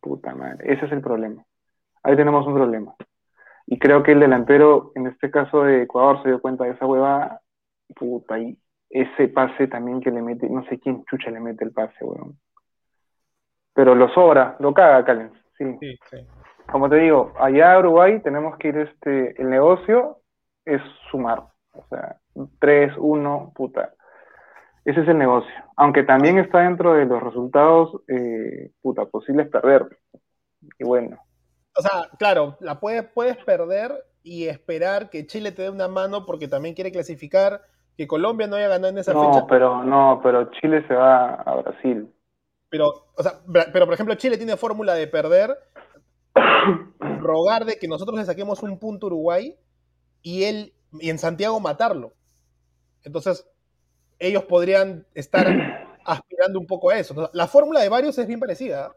puta madre, ese es el problema. Ahí tenemos un problema. Y creo que el delantero, en este caso de Ecuador, se dio cuenta de esa hueva, puta, y ese pase también que le mete, no sé quién chucha le mete el pase, weón. Pero lo sobra, lo caga Callens, sí. sí, sí. Como te digo, allá a Uruguay tenemos que ir, este, el negocio es sumar, o sea, 3, 1, puta. Ese es el negocio. Aunque también está dentro de los resultados, eh, puta, posibles perder. Y bueno, o sea, claro, la puedes, puedes perder y esperar que Chile te dé una mano porque también quiere clasificar, que Colombia no haya ganado en esa no, fecha. No, pero no, pero Chile se va a Brasil. Pero, o sea, pero por ejemplo, Chile tiene fórmula de perder, rogar de que nosotros le saquemos un punto a Uruguay y él y en Santiago matarlo. Entonces, ellos podrían estar aspirando un poco a eso. La fórmula de varios es bien parecida.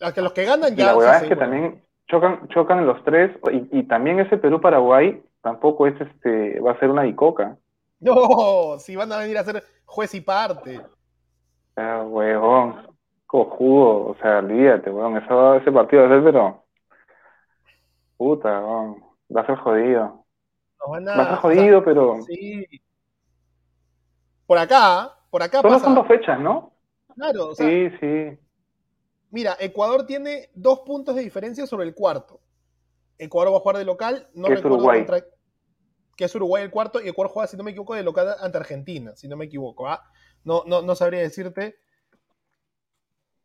¿ah? que los que ganan ya. la verdad es que también chocan, chocan los tres. Y, y también ese Perú-Paraguay tampoco es este, va a ser una bicoca. No, si van a venir a ser juez y parte. Ah, huevón, cojudo, o sea, olvídate, weón, eso, ese partido va a ser, pero. Puta, weón, va a ser jodido. van a, va a ser jodido, pero. Sí. Por acá, por acá Solo pasa. son dos fechas, ¿no? Claro, o sea, Sí, sí. mira, Ecuador tiene dos puntos de diferencia sobre el cuarto. Ecuador va a jugar de local, no es Uruguay. contra- que es Uruguay el cuarto, y Ecuador juega, si no me equivoco, de local ante Argentina, si no me equivoco. ¿ah? No, no, no sabría decirte,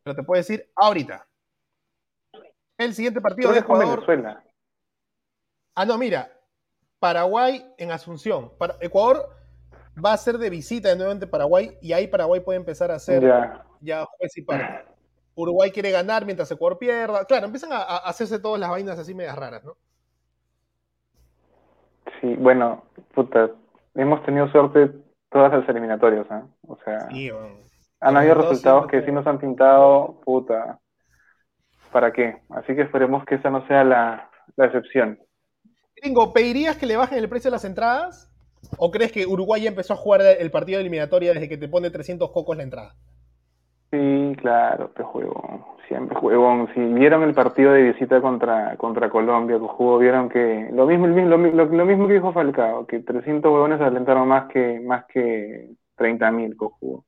pero te puedo decir ahorita. El siguiente partido de Ecuador. Venezuela. Ah, no, mira. Paraguay en Asunción. Para- Ecuador va a ser de visita de nuevamente Paraguay y ahí Paraguay puede empezar a ser Ya. ya juez y parte. Uruguay quiere ganar mientras Ecuador pierda. Claro, empiezan a, a hacerse todas las vainas así medias raras, ¿no? Sí, bueno, puta, hemos tenido suerte todas las eliminatorias, ¿ah? O sea, Sí, bueno. Han habido Todos resultados que sí nos han pintado, puta, ¿para qué? Así que esperemos que esa no sea la, la excepción. Gringo, ¿pedirías que le bajen el precio de las entradas? ¿O crees que Uruguay ya empezó a jugar el partido de eliminatoria desde que te pone 300 cocos la entrada? Sí, claro, te juego, siempre juego. Si vieron el partido de visita contra, contra Colombia, que jugó, vieron que lo mismo, lo, lo- lo mismo que dijo Falcao, que 300 huevones alentaron más que, más que 30.000 cojudo.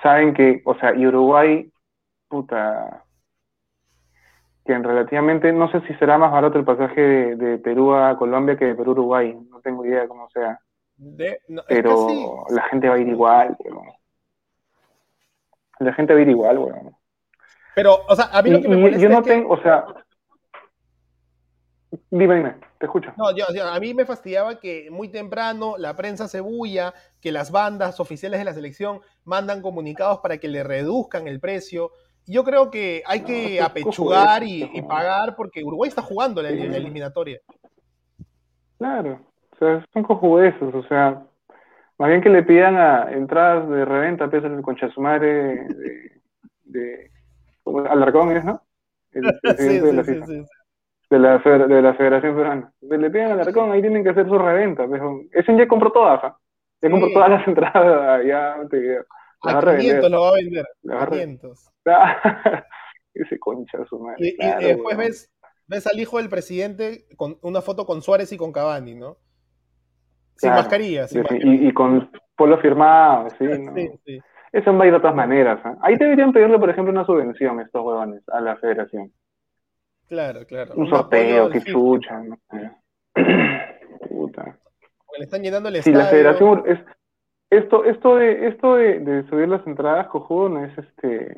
Saben que, o sea, y Uruguay, puta, que en relativamente, no sé si será más barato el pasaje de, de Perú a Colombia que de Perú a Uruguay, no tengo idea cómo sea, De- no, es pero la gente va a ir igual, weón. La gente va a ir igual, weón. Pero, o sea, a mí lo que me y molesta yo no es que- tengo, o sea, dime, dime, te escucho. No, yo- yo- a mí me fastidiaba que muy temprano la prensa se bulla, que las bandas oficiales de la selección mandan comunicados para que le reduzcan el precio. Yo creo que hay que No, apechugar y, pagar porque Uruguay está jugando la, Sí. la eliminatoria. Claro, o sea, son cojudesos, o sea, más bien que le pidan a entradas de reventa, pesos el concha de de, de. Alarcón es, ¿no? El Sí, presidente de, la sí, sí, sí. De la de la Federación Peruana. Que le pidan a Alarcón, ahí tienen que hacer su reventa, pejo. Ese ya compró todas, ¿ah? Ya compró Sí. todas las entradas, ya te las A a revender. 500 lo va a vender. A re- 500. Ese concha su madre. Y, y- y después ves, ves al hijo del presidente con una foto con Suárez y con Cavani, ¿no? Sin Claro, mascarilla, sin Y, mascarilla. y con polo firmado, sí, ¿no? Sí, sí. Eso va a ir de todas maneras. ¿ah? Ahí deberían pedirle, por ejemplo, una subvención a estos huevones, a la federación. Claro, claro. Un sorteo, fisco, chucha. No sé. Puta. Le están llenando el Si la federación es esto, esto de, esto de, de subir las entradas, cojudo, no es este,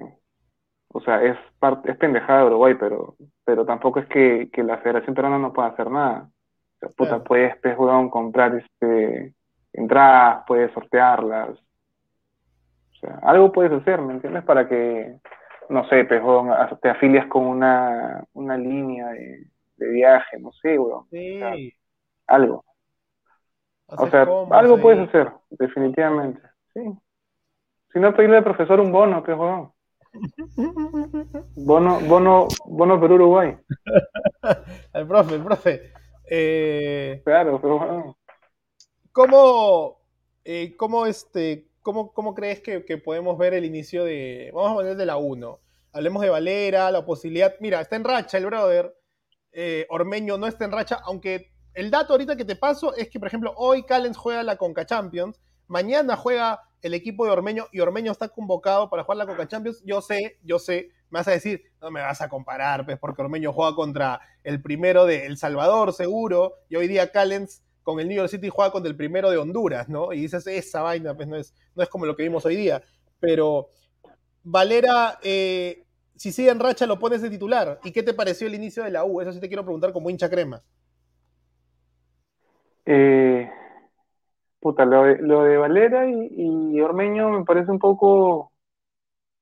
o sea, es parte, es pendejada de Uruguay, pero, pero tampoco es que, que la Federación Peruana no pueda hacer nada. O sea, puta, Claro. puedes, huevón, comprar este entradas, puedes sortearlas. O sea, algo puedes hacer, ¿me entiendes? Para que, no sé, pues, te afilias con una, una línea de, de viaje, no sé, huevón, Sí. algo. O sea, algo ahí. puedes hacer, definitivamente. Sí. Si no, pedirle al profesor un bono, pues, huevón. Bono, bono, bono Perú Uruguay. El profe, el profe. Eh, Claro, pero huevón. ¿Cómo, eh, cómo, este, cómo, crees que, que podemos ver el inicio de. Vamos a poner de la 1. Hablemos de Valera, la posibilidad. Mira, está en racha el brother. eh, Ormeño no está en racha, aunque el dato ahorita que te paso es que, por ejemplo, hoy Callens juega la Conca Champions, mañana juega el equipo de Ormeño y Ormeño está convocado para jugar la Conca Champions. Yo sé, yo sé, me vas a decir, no me vas a comparar, pues, porque Ormeño juega contra el primero de El Salvador, seguro, y hoy día Callens con el New York City juega contra el primero de Honduras, ¿no? Y dices, esa vaina, pues no es, no es como lo que vimos hoy día. Pero Valera, eh, si sigue en racha, lo pones de titular. ¿Y qué te pareció el inicio de la U? Eso sí te quiero preguntar como hincha crema. Eh, puta, lo de, Valera y, Ormeño me parece un poco.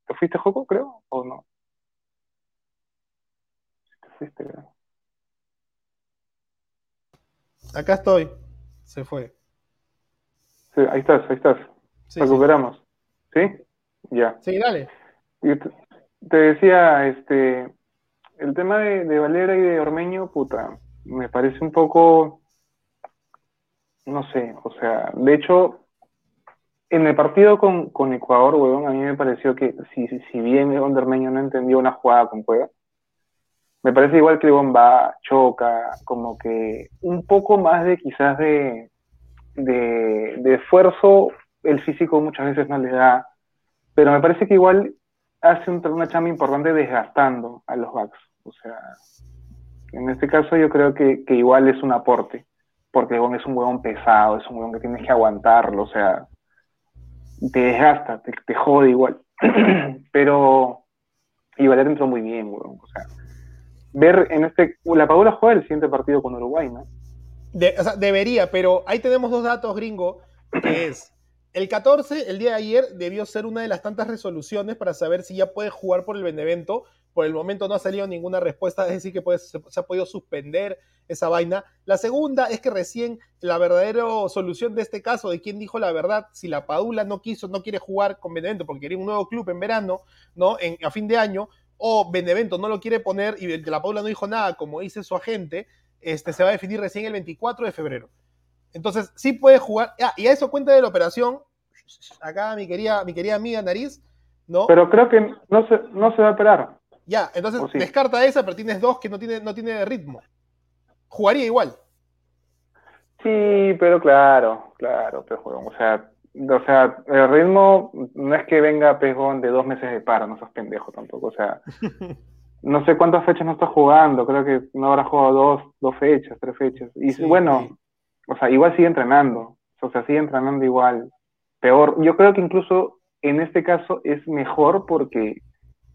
¿Te fuiste, Joco, creo? ¿O no? Te fuiste, creo. Acá estoy. Se fue. te- ahí estás, ahí estás. Sí, sí. Recuperamos. ¿Sí? Ya. Sí, dale. Y te, decía, este, el tema de, de Valera y de Ormeño, puta, me parece un poco, no sé, o sea, de hecho, en el partido con, con Ecuador, huevón, a mí me pareció que si, si, bien Ormeño no entendió una jugada con Cueva, me parece igual que Egon va, choca, como que un poco más de quizás de, de, esfuerzo, el físico muchas veces no le da, pero me parece que igual hace un- una chamba importante desgastando a los backs. O sea, en este caso yo creo que, que igual es un aporte, porque Egon es un huevón pesado, es un huevón que tienes que aguantarlo, o sea, te desgasta, te, te jode igual. Pero, Valera entró muy bien, huevón, o sea, ver en este, la Padula juega el siguiente partido con Uruguay, ¿no? De- o sea, debería, pero ahí tenemos dos datos, gringo, que es el 14, el día de ayer, debió ser una de las tantas resoluciones para saber si ya puede jugar por el Benevento. Por el momento no ha salido ninguna respuesta, es decir, que puede- se, se ha podido suspender esa vaina. La segunda es que recién la verdadera solución de este caso, de quién dijo la verdad, si la Padula no quiso, no quiere jugar con Benevento porque quería un nuevo club en verano, ¿no? En, a fin de año, o Benevento no lo quiere poner y la Padula no dijo nada, como dice su agente, este, se va a definir recién el 24 de febrero. Entonces, sí puede jugar. Ah, y a eso cuenta de la operación. Acá mi querida, mi querida amiga Nariz, ¿no? Pero creo que no se, no se va a operar. ya, entonces descarta esa, pero tienes dos que no tiene, no tiene ritmo. Jugaría igual. Sí, pero claro, claro, pero juego. O sea, o sea, el ritmo no es que venga pejón de dos meses de paro, no seas pendejo tampoco. O sea, no sé cuántas fechas no está jugando, creo que no habrá jugado dos, dos fechas, tres fechas. Y Sí, bueno, sí. o sea, igual sigue entrenando, o sea, sigue entrenando igual. Peor, yo creo que incluso en este caso es mejor porque,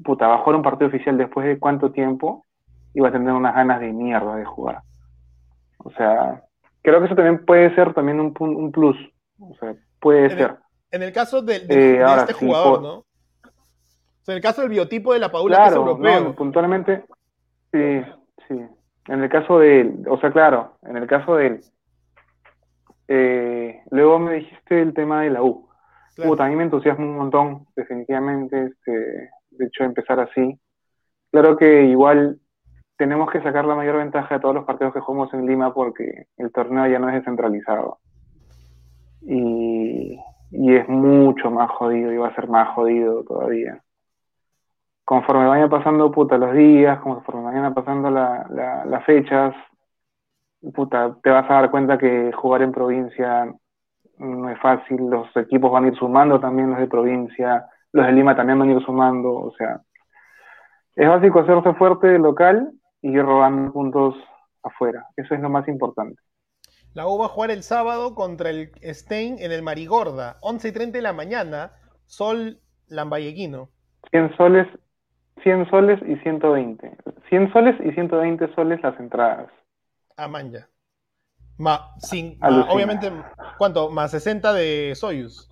puta, va a jugar un partido oficial después de cuánto tiempo y va a tener unas ganas de mierda de jugar. O sea, creo que eso también puede ser también un, un plus. O sea, puede En el- ser. En el caso de, de- Eh, de ahora este sí, jugador, por- ¿no? O sea, en el caso del biotipo de la Paula, que es europeo. no, puntualmente, sí, sí. En el caso de él, o sea, claro, en el caso de él. Eh, luego me dijiste el tema de la U. Claro. A mí me entusiasma un montón, definitivamente, este, de hecho, empezar así. Claro que igual tenemos que sacar la mayor ventaja de todos los partidos que jugamos en Lima porque el torneo ya no es descentralizado. Y, es mucho más jodido y va a ser más jodido todavía. Conforme vayan pasando puta, los días, conforme vayan pasando la- la- las fechas, puta, te vas a dar cuenta que jugar en provincia no es fácil, los equipos van a ir sumando también los de provincia, los de Lima también van a ir sumando, o sea, es básico hacerse fuerte local y ir robando puntos afuera, eso es lo más importante. La U va a jugar el sábado contra el Stein en el Marigorda, 11 y 30 de la mañana, Sol Lambayequino. 100 soles, 100 soles y 120. 100 soles y 120 soles las entradas. a Manja. Ma, sin, ma- obviamente, ¿cuánto? Más 60 de Soyuz.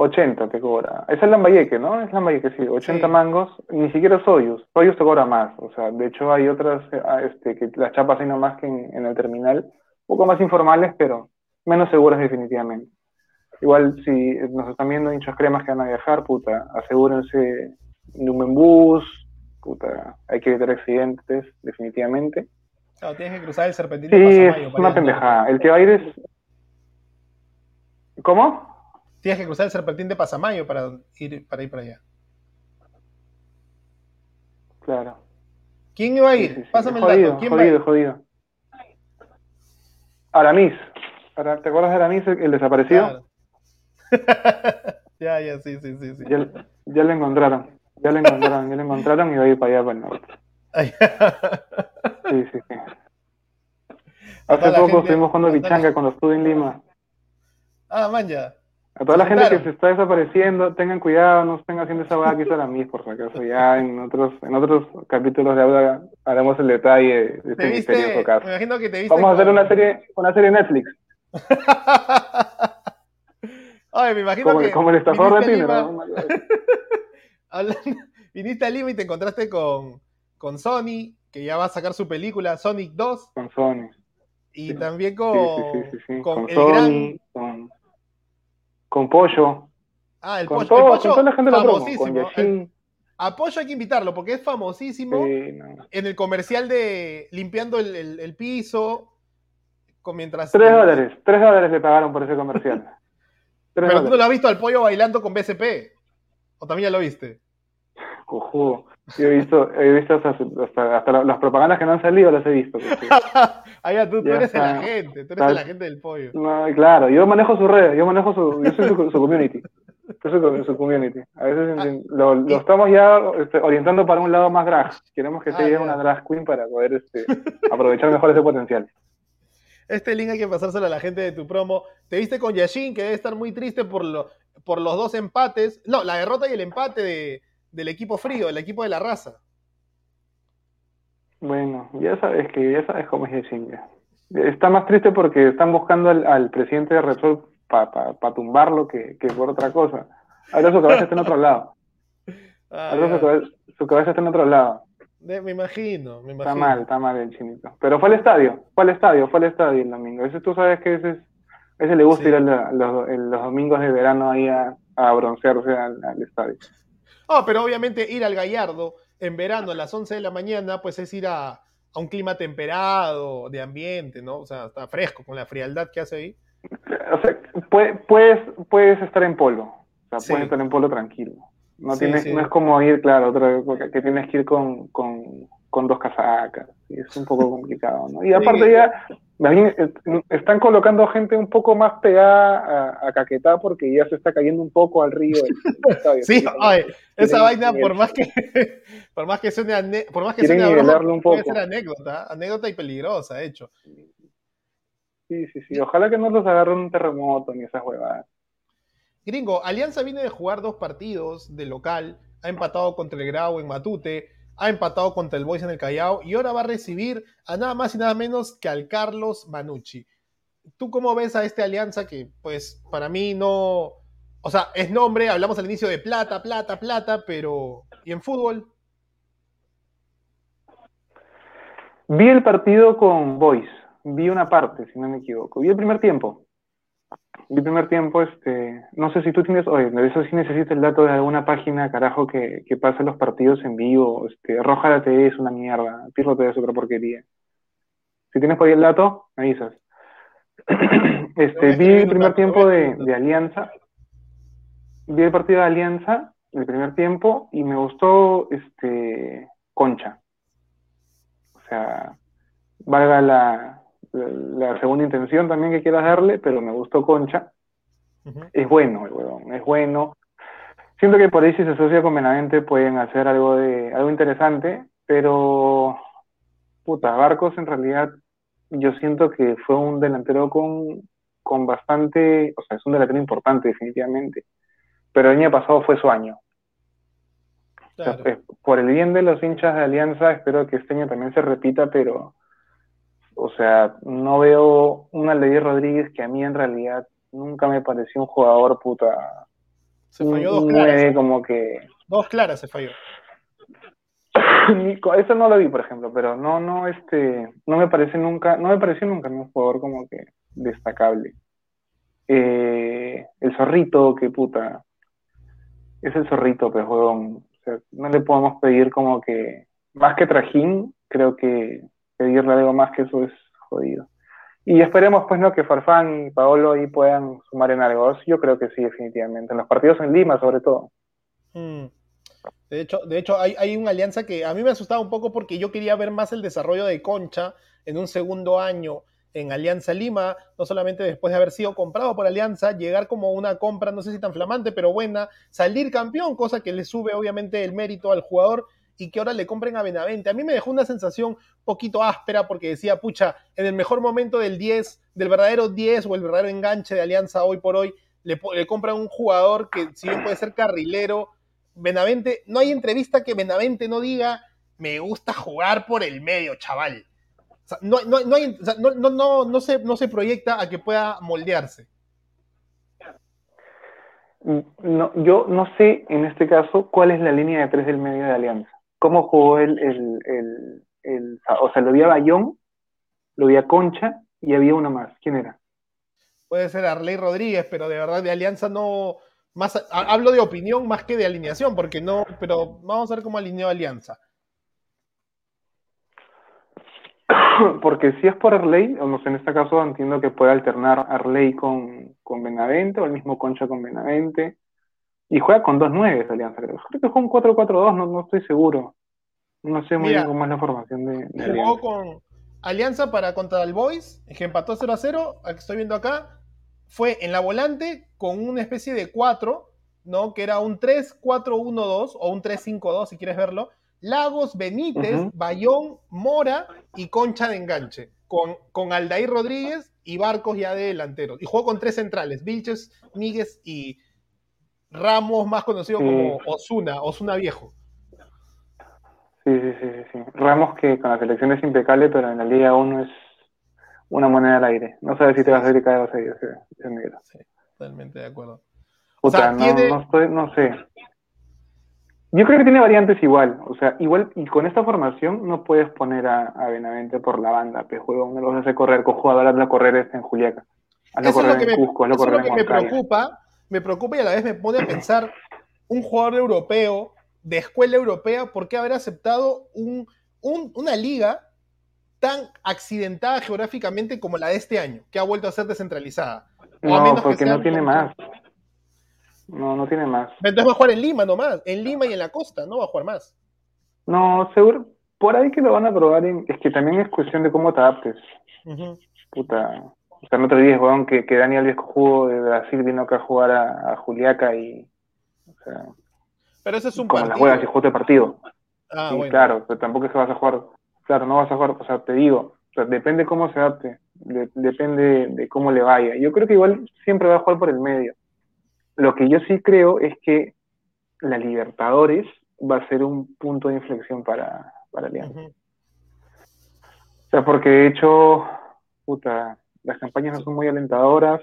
80 te cobra. Esa es Lambayeque, ¿no? Es Lambayeque, sí. 80 Sí. mangos. Ni siquiera Soyuz. Soyuz te cobra más. O sea, de hecho hay otras, eh, ah, este, que las chapas hay nomás que en, en el terminal. Un poco más informales, pero menos seguras definitivamente. Igual si nos están viendo hinchas cremas que van a viajar, puta, asegúrense de un buen bus, puta, hay que evitar accidentes, definitivamente. Claro, tienes que cruzar el serpentín Sí, es una pendejada. El que va a ir es... ¿Cómo? Tienes que cruzar el serpentín de Pasamayo para ir para, ir para allá. Claro. ¿Quién iba a ir? sí, sí. Pásame jodido, el dato. ¿Quién va a jodido, ir? jodido. Aramis. Ara- ¿Te acuerdas de Aramis, el, el desaparecido? Claro. ya, ya, sí, sí, sí. sí. Ya, ya lo encontraron. Ya lo encontraron, ya lo encontraron y va a ir para allá, para el norte. Sí, sí, sí. Hace poco gente- estuvimos jugando bichanga cuando estuve en Lima. ah, man, ya. A toda la gente que se está desapareciendo, tengan cuidado, no estén haciendo esa vaga que hizo Aramis, por si acaso. Ya en otros, en otros capítulos de ahora haremos el detalle de este ¿Te viste? misterioso caso. Me imagino que te viste. Vamos a hacer una serie, una serie Netflix. Ay, me imagino Como, que. como el estafador de Tinder. ¿no? hablando- viniste a Lima y te encontraste con, con Sony, que ya va a sacar su película Sonic 2. Con Sony. Y Sí. también con, sí, sí, sí, sí. con Con, el Sony, gran. con, con Pollo, Ah, el con, pollo, todo, el con toda la gente de la promo, con famosísimo. A Pollo hay que invitarlo porque es famosísimo Sí, no. en el comercial de limpiando el, el- el piso. Con mientras. Tres dólares, tres dólares le pagaron por ese comercial. Pero tú no lo has visto al pollo bailando con BSP. ¿O también ya lo viste? Cojudo. Yo he visto, he visto hasta, hasta, hasta la- las propagandas que no han salido, las he visto. Ah, ya, tú, tú Ya eres el agente, tú eres el agente del pollo. No, claro, yo manejo su red, yo manejo su, yo soy su, su community. Yo soy su, community. A veces Ah, lo, lo estamos ya este, orientando para un lado más drag. Queremos que Ah, sea ya. una drag queen para poder este, aprovechar mejor ese potencial. Este link hay que pasárselo a la gente de tu promo. Te viste con Yashin, que debe estar muy triste por, lo, por los dos empates. No, la derrota y el empate de- del equipo frío, del equipo de la raza. Bueno, ya sabes que ya sabes cómo es Yashin ya. Está más triste porque están buscando al, al presidente de Repsol para tumbarlo que, que por otra cosa. Ahora su cabeza está en otro lado. Ah, Ahora su cabeza, su cabeza está en otro lado. De- me imagino, me imagino. Está mal, está mal el chinito. Pero fue al estadio, fue al estadio, fue al estadio el domingo. Ese tú sabes que ese, es- ese le gusta Sí. ir a la- los, los domingos de verano ahí a, a broncearse al, al estadio. Ah, pero obviamente ir al Gallardo en verano a las 11 de la mañana, pues es ir a, a un clima temperado, de ambiente, ¿no? O sea, está fresco con la frialdad que hace ahí. O sea, pue- puedes, puedes estar en polo. O sea, Sí. puedes estar en polo tranquilo. No, Sí, tienes, sí. no es como ir, claro, otra, que tienes que ir con, con, con dos casacas. y es un poco complicado, ¿no? Y aparte ya, eh, están colocando gente un poco más pegada a, a Caquetá porque ya se está cayendo un poco al río. el. Sí, ay, esa vaina, por más que, por más que suene, por más que suene a un puede poco. ser anécdota, anécdota y peligrosa, de hecho. Sí, sí, sí. Ojalá que no los agarre un terremoto ni esas huevadas. Gringo, Alianza viene de jugar dos partidos de local, ha empatado contra el Grau en Matute, ha empatado contra el Boys en el Callao y ahora va a recibir a nada más y nada menos que al Carlos Manucci. ¿Tú cómo ves a este Alianza que, pues, para mí no. O sea, es nombre, hablamos al inicio de plata, plata, plata, pero. ¿Y en fútbol? Vi el partido con Boys, vi una parte, si no me equivoco. Vi el primer tiempo. Vi el primer tiempo, este, no sé si tú tienes, oye, de eso sí necesitas el dato de alguna página, carajo, que, que pase los partidos en vivo. Este, Roja la TV es una mierda, Pirlo TV es otra porquería. Si tienes por ahí el dato, me avisas. Este, vi el primer tiempo de, de Alianza, vi el partido de Alianza, el primer tiempo, y me gustó este Concha. O sea, valga la, la, segunda intención también que quieras darle, pero me gustó Concha. Es bueno el huevón, es bueno. Siento que por ahí si se asocia con Benavente pueden hacer algo de algo interesante, pero puta, Barcos en realidad yo siento que fue un delantero con, con bastante, o sea, es un delantero importante definitivamente, pero el año pasado fue su año. O sea, pues, por el bien de los hinchas de Alianza, espero que este año también se repita, pero, o sea, no veo un Aldair Rodríguez que a mí en realidad nunca me pareció un jugador puta. Se falló dos claras. como que. Dos claras se falló. Eso no lo vi, por ejemplo, pero no, no, este, no me parece nunca, no me pareció nunca un jugador como que destacable. Eh, el zorrito, que puta, es el zorrito, huevón. O sea, no le podemos pedir como que, más que trajín, creo que pedirle algo más que eso es jodido. Y esperemos, pues, ¿no? Que Farfán y Paolo ahí puedan sumar en algo. Yo creo que sí, definitivamente. En los partidos en Lima, sobre todo. Mm. De hecho, de hecho hay, hay una alianza que a mí me asustaba un poco porque yo quería ver más el desarrollo de Concha en un segundo año en Alianza Lima, no solamente después de haber sido comprado por Alianza, llegar como una compra, no sé si tan flamante, pero buena, salir campeón, cosa que le sube obviamente el mérito al jugador y que ahora le compren a Benavente. A mí me dejó una sensación poquito áspera porque decía, pucha, en el mejor momento del 10, del verdadero 10 o el verdadero enganche de Alianza hoy por hoy, le, le compran un jugador que si bien puede ser carrilero, Benavente, no hay entrevista que Benavente no diga, me gusta jugar por el medio, chaval. No, no- no no- se, no se proyecta a que pueda moldearse. No, yo no sé en este caso cuál es la línea de tres del medio de Alianza. ¿Cómo jugó el, el, el, el- o sea, lo vi a Bayón, lo vi a Concha y había uno más. ¿Quién era? Puede ser Arley Rodríguez, pero de verdad de Alianza no. Más, ha- hablo de opinión más que de alineación, porque no. Pero vamos a ver cómo alineó Alianza. Porque si es por Arley, o no sé, en este caso entiendo que puede alternar Arley con, con Benavente o el mismo Concha con Benavente. Y juega con dos nueves Alianza, creo. Creo que juega un 4-4-2, no, no estoy seguro. No sé muy Mira, bien cómo es la formación de, de Jugó Alianza. con Alianza para contra el Boys, que empató 0 a 0, al que estoy viendo acá. Fue en la volante con una especie de 4, ¿no? Que era un 3-4-1-2 o un 3-5-2, si quieres verlo. Lagos, Benítez. Bayón, Mora y Concha de enganche. Con, con Aldair Rodríguez y Barcos ya de delanteros. Y jugó con tres centrales, Vilches, Míguez y Ramos, más conocido Sí. como Osuna, Osuna Viejo. Sí, sí, sí, sí, sí. Ramos que con la selección es impecable, pero en la Liga 1 es una moneda al aire. No sabes si te vas a ir y cae vas a ir ese, ese negro. Totalmente de acuerdo. Puta, O sea, no, tiene- no estoy, no sé. Yo creo que tiene variantes igual, o sea, igual, y con esta formación no puedes poner a, a Benavente por la banda, pues juego, no lo vas a hacer correr, con jugador, hazlo correr este en Juliaca, hazlo Eso es correr lo que en me, Cusco, hazlo es correr lo que en me preocupa, me preocupa y a la vez me pone a pensar un jugador europeo de escuela europea, ¿por qué haber aceptado un, un- una liga tan accidentada geográficamente como la de este año, que ha vuelto a ser descentralizada? O No, menos porque no tiene más. No, no tiene más. Entonces va a jugar en Lima nomás, en Lima y en la costa, no va a jugar más. No, seguro, por ahí que lo van a probar, en- es que también es cuestión de cómo te adaptes. Puta, o sea, no te olvides, weón, que, que Daniel Alves jugó de Brasil, vino acá a jugar a, a Juliaca y, o sea, Pero ese es un como las juegas y jugó de partido. Ah, Sí, bueno. claro, pero tampoco es que vas a jugar, claro, no vas a jugar, o sea, te digo, o sea, depende cómo se adapte, de- depende de cómo le vaya. Yo creo que igual siempre va a jugar por el medio. Lo que yo sí creo es que la Libertadores va a ser un punto de inflexión para, para Alianza. O sea, porque de hecho, puta, las campañas no son muy alentadoras,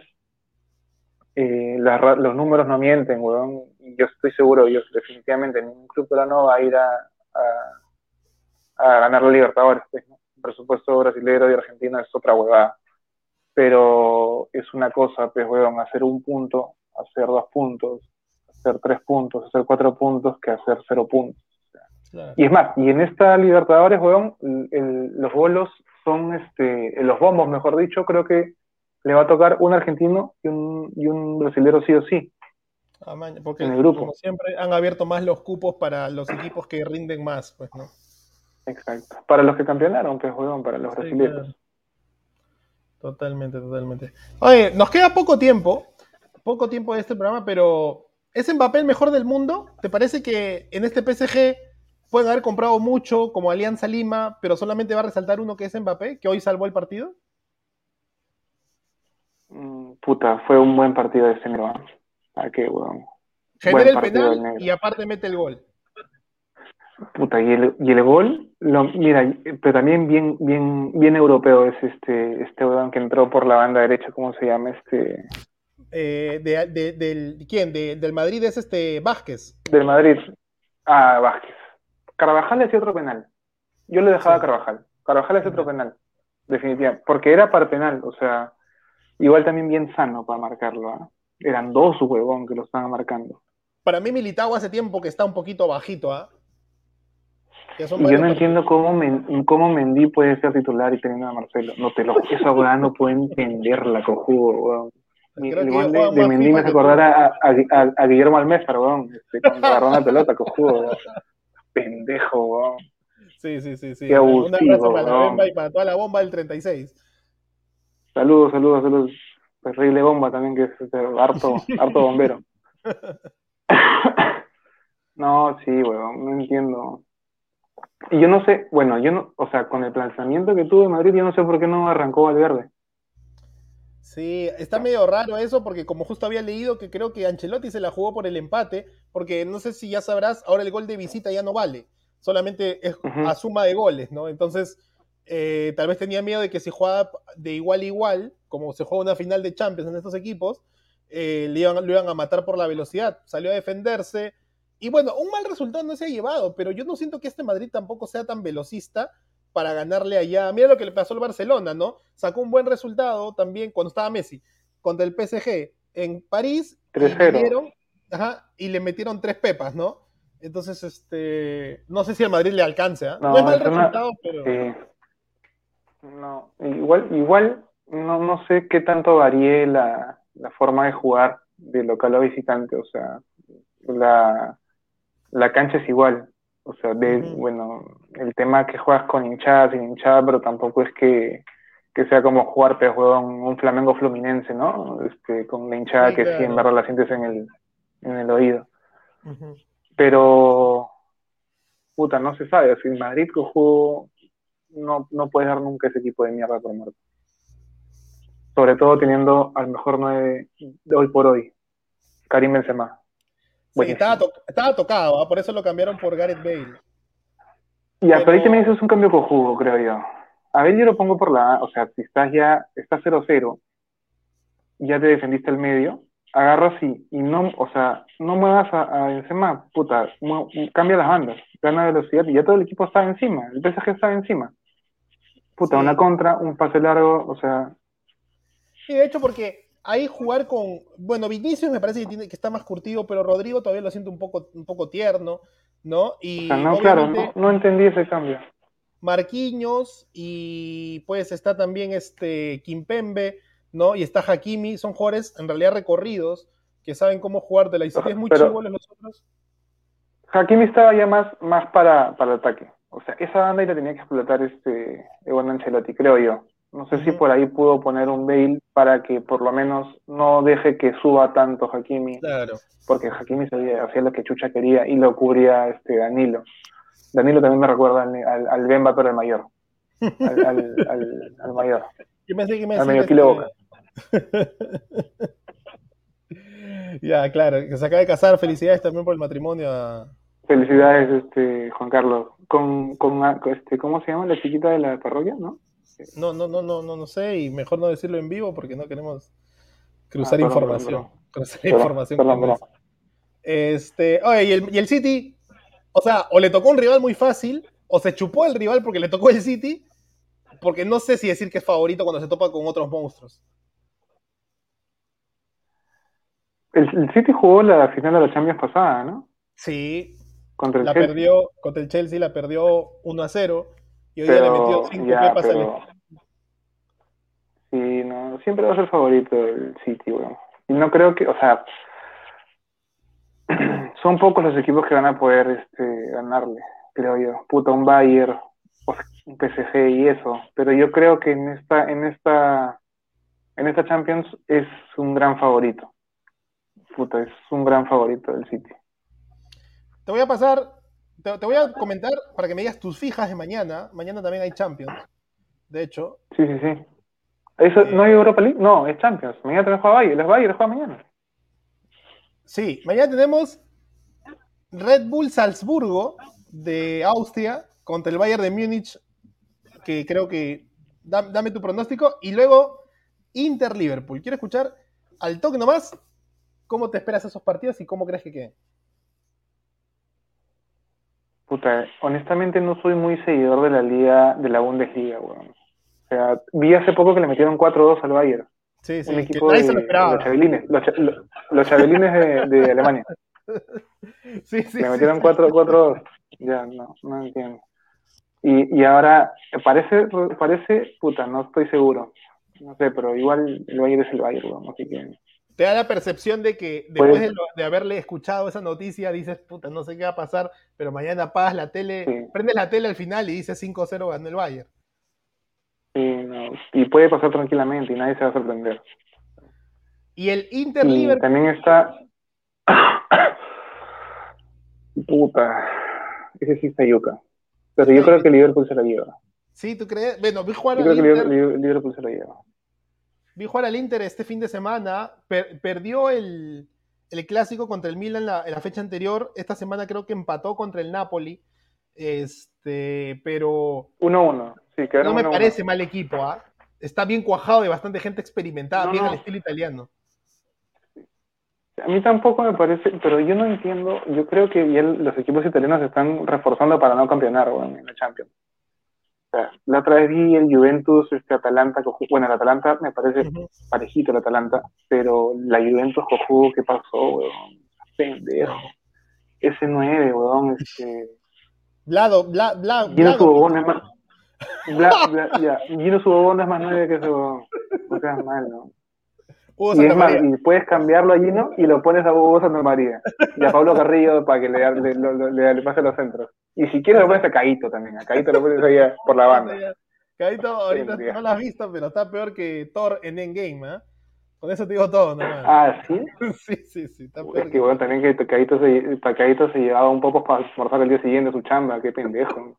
eh, ra- los números no mienten, weón. Yo estoy seguro, yo definitivamente ningún club peruano va a ir a, a, a ganar la Libertadores. Pues, ¿no? El presupuesto brasileño y argentino es otra huevada. Pero es una cosa, pues, weón, hacer un punto, hacer dos puntos, hacer tres puntos, hacer cuatro puntos, que hacer cero puntos. Claro. Y es más, y en esta Libertadores, weón, el- los bolos son, este, los bombos, mejor dicho, creo que le va a tocar un argentino y un, y un brasilero sí o sí. Ah, porque en el grupo. como siempre han abierto más los cupos para los equipos que rinden más, pues, ¿no? Exacto. Para los que campeonaron, pues, weón, para los Sí, brasileños. claro. Totalmente, totalmente. Oye, nos queda poco tiempo, poco tiempo de este programa, pero ¿es Mbappé el mejor del mundo? ¿Te parece que en este PSG pueden haber comprado mucho como Alianza Lima, pero solamente va a resaltar uno que es Mbappé, que hoy salvó el partido? Mm, Puta, fue un buen partido de ese negro. ¿A qué, weón? Genera el penal y aparte mete el gol. Puta, y el, y el gol, lo, mira, pero también bien, bien, bien europeo es este, este weón que entró por la banda derecha, ¿cómo se llama? Este, Eh, de, de- del, ¿Quién? De- del Madrid es este Vázquez. del Madrid. Ah, Vázquez. Carvajal hacía otro penal. Yo le dejaba a Carvajal. Carvajal hacía otro penal. Definitivamente. Porque era para penal. O sea, igual también bien sano para marcarlo. ¿ah? Eran dos, huevón, que lo estaban marcando. Para mí Militao hace tiempo que está un poquito bajito, ¿ah? Y yo no partidos. entiendo cómo, Men- cómo Mendy puede ser titular y teniendo a Marcelo. No te lo esa weá no puedo entenderla, cojudo, weón. Que gol de, Mendy me hace acordar a, a, a- a Guillermo Almezar, weón. Este, agarró una pelota, cojudo, weón. Pendejo, weón. Sí, sí, sí, sí. Qué Un abrazo abusivo, para la weón. Y para toda la bomba del 36. Saludos, saludos, saludos. Terrible bomba también, que es este, harto, harto bombero. No, sí, weón, no entiendo. Y yo no sé, bueno, yo no, o sea, con el planteamiento que tuvo en Madrid, yo no sé por qué no arrancó Valverde. Sí, está medio raro eso porque como justo había leído que creo que Ancelotti se la jugó por el empate, porque no sé si ya sabrás, ahora el gol de visita ya no vale, solamente es a suma de goles, ¿no? Entonces, eh, tal vez tenía miedo de que si jugaba de igual a igual, como se juega una final de Champions en estos equipos, eh, le iban, lo iban a matar por la velocidad. Salió a defenderse. Y bueno, un mal resultado no se ha llevado, pero yo no siento que este Madrid tampoco sea tan velocista para ganarle allá. Mira lo que le pasó al Barcelona, ¿no? Sacó un buen resultado también cuando estaba Messi contra el PSG en París. y 3-0. vinieron, ajá, y le metieron tres pepas, ¿no? Entonces, este, no sé si al Madrid le alcance, ¿ah? No, No, es mal una- resultado, pero... Sí. No, igual, igual no, no sé qué tanto varíe la, la forma de jugar de local a visitante, o sea, la, la cancha es igual, o sea, de, bueno, el tema que juegas con hinchada, sin hinchada, pero tampoco es que, que sea como jugar pero juego un, un Flamengo Fluminense, ¿no? Este, con la hinchada Sí, que sí, claro. en verdad la sientes en el, en el oído. Pero, puta, no se sabe. Si en Madrid que jugó, no, no puedes dar nunca ese equipo de mierda por muerto. Sobre todo teniendo al mejor 9 de hoy por hoy, Karim Benzema. Sí, estaba, to- estaba tocado, ¿ah? por eso lo cambiaron por Gareth Bale. Y hasta pero- ahí también eso es un cambio cojudo, creo yo. A ver, yo lo pongo por la A, o sea, si estás ya, estás 0-0, ya te defendiste el medio, agarras y, y no, o sea, no muevas a, a Benzema, puta, cambia las bandas, gana velocidad y ya todo el equipo está encima, el PSG está encima. Puta, Sí. una contra, un pase largo, o sea, Sí, de hecho, porque ahí jugar con. Bueno, Vinicius me parece que, tiene, que está más curtido, pero Rodrigo todavía lo siento un poco, un poco tierno, ¿no? Y sea, no, claro, no, no entendí ese cambio. Marquinhos y pues está también este Kimpembe, ¿no? Y está Hakimi, son jugadores en realidad recorridos que saben cómo jugar de la historia. Es muy Pero- chivolos los otros. Hakimi estaba ya más, más para, para el ataque. O sea, esa banda ahí la tenía que explotar este Ewan Ancelotti, creo yo. No sé si por ahí pudo poner un bail para que por lo menos no deje que suba tanto Hakimi, Claro. porque Hakimi sabía, hacía lo que Chucha quería y lo cubría este Danilo. Danilo también me recuerda al, al, al Bemba, pero el mayor. Al, al, al- al mayor. Yo pensé que me Al medio kilo este- ya, claro, que se acaba de casar. Felicidades también por el matrimonio a, Felicidades, este Juan Carlos. Con, con, este, ¿cómo se llama la chiquita de la parroquia, no? No, no, no, no, no, no sé, y mejor no decirlo en vivo porque no queremos cruzar Ah, perdón, información. perdón, Cruzar información. con. Este, oye, y el, y el City, o sea, o le tocó un rival muy fácil, o se chupó el rival porque le tocó el City, porque no sé si decir que es favorito cuando se topa con otros monstruos. El, el City jugó la final de la Champions pasada, ¿no? Sí, Contra el la Chelsea. perdió contra el Chelsea, la perdió 1 a 0, y hoy día le metió 5 ya, pepas al pero- Sí, no, siempre va a ser favorito el City, weón. Y no creo que, o sea, son pocos los equipos que van a poder este, ganarle, creo yo. Puta, un Bayern, un PSG y eso. Pero yo creo que en esta, en esta, en esta Champions es un gran favorito. Puta, es un gran favorito del City. Te voy a pasar, te, te voy a comentar para que me digas tus fijas de mañana. Mañana también hay Champions, de hecho. Sí, sí, sí. ¿Eso, Eh, ¿No hay Europa League? No, es Champions. Mañana también juega Bayern. Los Bayern juega mañana. Sí, mañana tenemos Red Bull Salzburgo de Austria contra el Bayern de Múnich, que creo que da- dame tu pronóstico, y luego Inter Liverpool. Quiero escuchar al toque nomás cómo te esperas esos partidos y cómo crees que queden. Puta, honestamente no soy muy seguidor de la liga, de la Bundesliga, weón. O sea, vi hace poco que le metieron 4-2 al Bayern. Sí, sí, un que equipo nadie de, se lo de esperaba. los chabelines, los, los chabelines de, de Alemania. Sí, sí, Le metieron sí. 4-2. Ya, no, no entiendo. Y, y ahora, parece, parece, puta, no estoy seguro. No sé, pero igual el Bayern es el Bayern, weón, así que... Te da la percepción de que después Pues- de, lo- de haberle escuchado esa noticia dices, puta, no sé qué va a pasar, pero mañana apagas la tele, Sí. prendes la tele al final y dices 5-0 ganó el Bayern. Sí, no, y puede pasar tranquilamente y nadie se va a sorprender. Y el Inter Y Liverpool también está. Puta. Ese sí está yuca. Pero yo creo que Liverpool se lo lleva. Sí, ¿tú crees? Bueno, vi jugar, Yo creo que Inter, Liverpool, Liverpool se lo lleva. Vi jugar al Inter este fin de semana. per- perdió el, el clásico contra el Milan la- en la fecha anterior. Esta semana creo que empató contra el Napoli. Este, pero 1-1. Sí, quedaron no me 1-1. parece mal equipo, ¿ah? Está bien cuajado de bastante gente experimentada, No, bien no. al estilo italiano. A mí tampoco me parece, pero yo no entiendo. Yo creo que los equipos italianos se están reforzando para no campeonar en la Champions. Sea, la otra vez vi el Juventus, este Atalanta, cojudo. bueno, el Atalanta me parece parejito el Atalanta, pero la Juventus cojudo, ¿qué pasó, weón? Pendejo. Ese 9, weón, este... Vlado, Bla, Bla, Vlado. Subobón es más... Bla, bla, ya, Gino Subobón es más 9 que ese weón. No seas mal, ¿no? Hugo Y, es más, y puedes cambiarlo a Gino y lo pones a Hugo Santa María y a Pablo Carrillo para que le, le, le- le pase los centros. Y si quieres lo pones a Caíto también, a Caíto lo pones ahí por la banda. Caíto, ahorita no lo has visto, pero está peor que Thor en Endgame, ¿ah? Con eso te digo todo, nomás. Ah, sí. Sí, sí, sí, está peor Es que bueno, también que Caíto se, Caíto se llevaba un popo para almorzar el día siguiente su chamba, qué pendejo.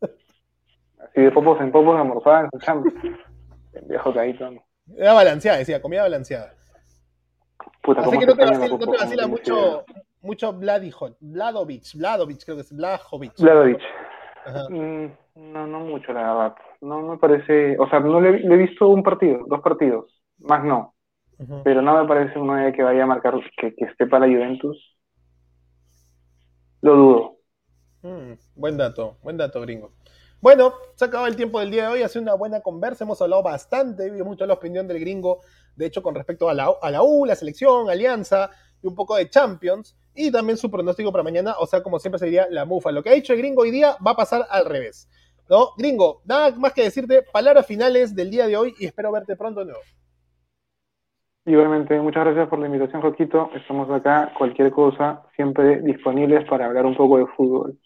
Así de popos en popos almorzaba en su chamba. Pendejo Caíto. Era balanceada, decía, comida balanceada. Puta, Así ¿cómo que no te vacila, no te vacila mucho, mucho Vladijo- Vladovich, Vladovich, creo que es. Vlahovic. Ajá. Mm, No, no mucho, la verdad. No me parece, o sea, no le, le he visto un partido, dos partidos, más no. Pero no me parece un 9 que vaya a marcar que, que esté para la Juventus. Lo dudo. Mm, buen dato, buen dato, gringo. Bueno, se acabó el tiempo del día de hoy, ha sido una buena conversa, hemos hablado bastante, vimos mucho la opinión del gringo, de hecho, con respecto a la, U, la selección, Alianza, y un poco de Champions, y también su pronóstico para mañana, o sea, como siempre se diría, la mufa. Lo que ha dicho el gringo hoy día va a pasar al revés. ¿No? Gringo, nada más que decirte, palabras finales del día de hoy y espero verte pronto de nuevo. Igualmente, muchas gracias por la invitación, Joquito. Estamos acá, cualquier cosa, siempre disponibles para hablar un poco de fútbol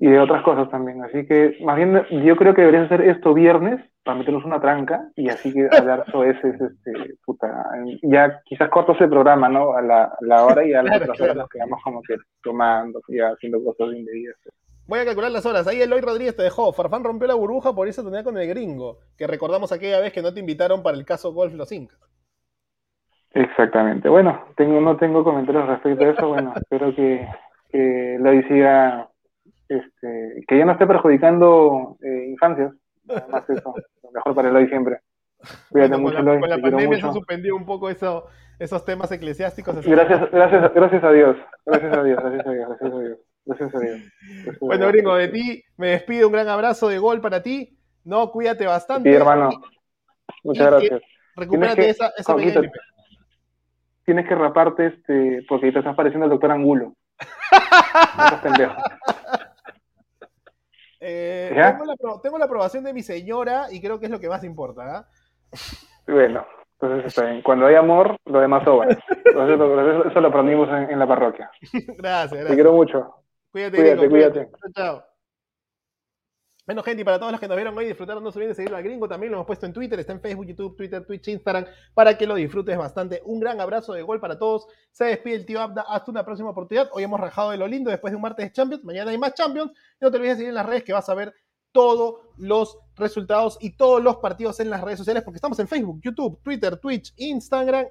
y de otras cosas también. Así que, más bien, yo creo que deberías hacer esto viernes para meternos una tranca y así que hablar sobre ese, este, puta, ya quizás cortos el programa, ¿no? A la, a la hora y a las otras horas nos quedamos como que tomando, ya haciendo cosas indebidas. Voy a calcular las horas. Ahí Eloy Rodríguez te dejó. Farfán rompió la burbuja por irse a tener con el gringo. Que recordamos aquella vez que no te invitaron para el caso Golf Los Incas. Exactamente. Bueno, tengo, no tengo comentarios respecto a eso. Bueno, espero que, que Eloy siga, este, que ya no esté perjudicando eh, infancias. Nada más eso. Lo mejor para Eloy siempre. Cuídate Bueno, mucho, con la, Eloy. con la pandemia se mucho. suspendió un poco eso, esos temas eclesiásticos. Gracias, gracias, gracias a Dios. Gracias a Dios, gracias a Dios, gracias a Dios. Gracias a Dios. Gracias a Bueno, gringo, de ti me despido. Un gran abrazo de gol para ti. No, cuídate bastante. Sí, hermano. Muchas Y- gracias. Recupérate que- esa, esa pequeña gripe. Tienes que raparte este, porque te estás pareciendo al doctor Angulo. No pendejo. Eh, tengo, la, tengo la aprobación de mi señora y creo que es lo que más importa. ¿ah? Bueno, entonces está bien. Cuando hay amor, lo demás sobra. Entonces, eso, eso lo aprendimos en, en la parroquia. gracias, Te gracias. quiero mucho. Cuídate, Cuídate, cuídate. Chao, chao. Bueno, gente, y para todos los que nos vieron hoy disfrutaron, no se olviden de seguirlo al gringo. También lo hemos puesto en Twitter, está en Facebook, YouTube, Twitter, Twitch, Instagram, para que lo disfrutes bastante. Un gran abrazo de gol para todos. Se despide el tío Abda. Hasta una próxima oportunidad. Hoy hemos rajado de lo lindo después de un martes de Champions. Mañana hay más Champions. No te olvides de seguir en las redes que vas a ver todos los resultados y todos los partidos en las redes sociales, porque estamos en Facebook, YouTube, Twitter, Twitch, Instagram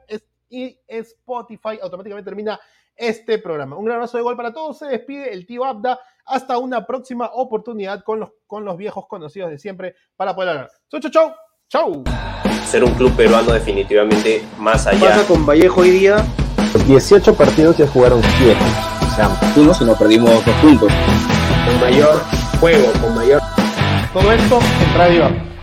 y Spotify. Automáticamente termina este programa. Un gran abrazo de gol para todos. Se despide el tío Abda. Hasta una próxima oportunidad con los, con los viejos conocidos de siempre para poder hablar. Chau, chau, chau. Chau. Ser un club peruano definitivamente más allá. Pasa con Vallejo hoy día 18 partidos se jugaron 7. O sea, uno si no perdimos dos puntos. con mayor juego, con mayor Todo esto en Radio Abda.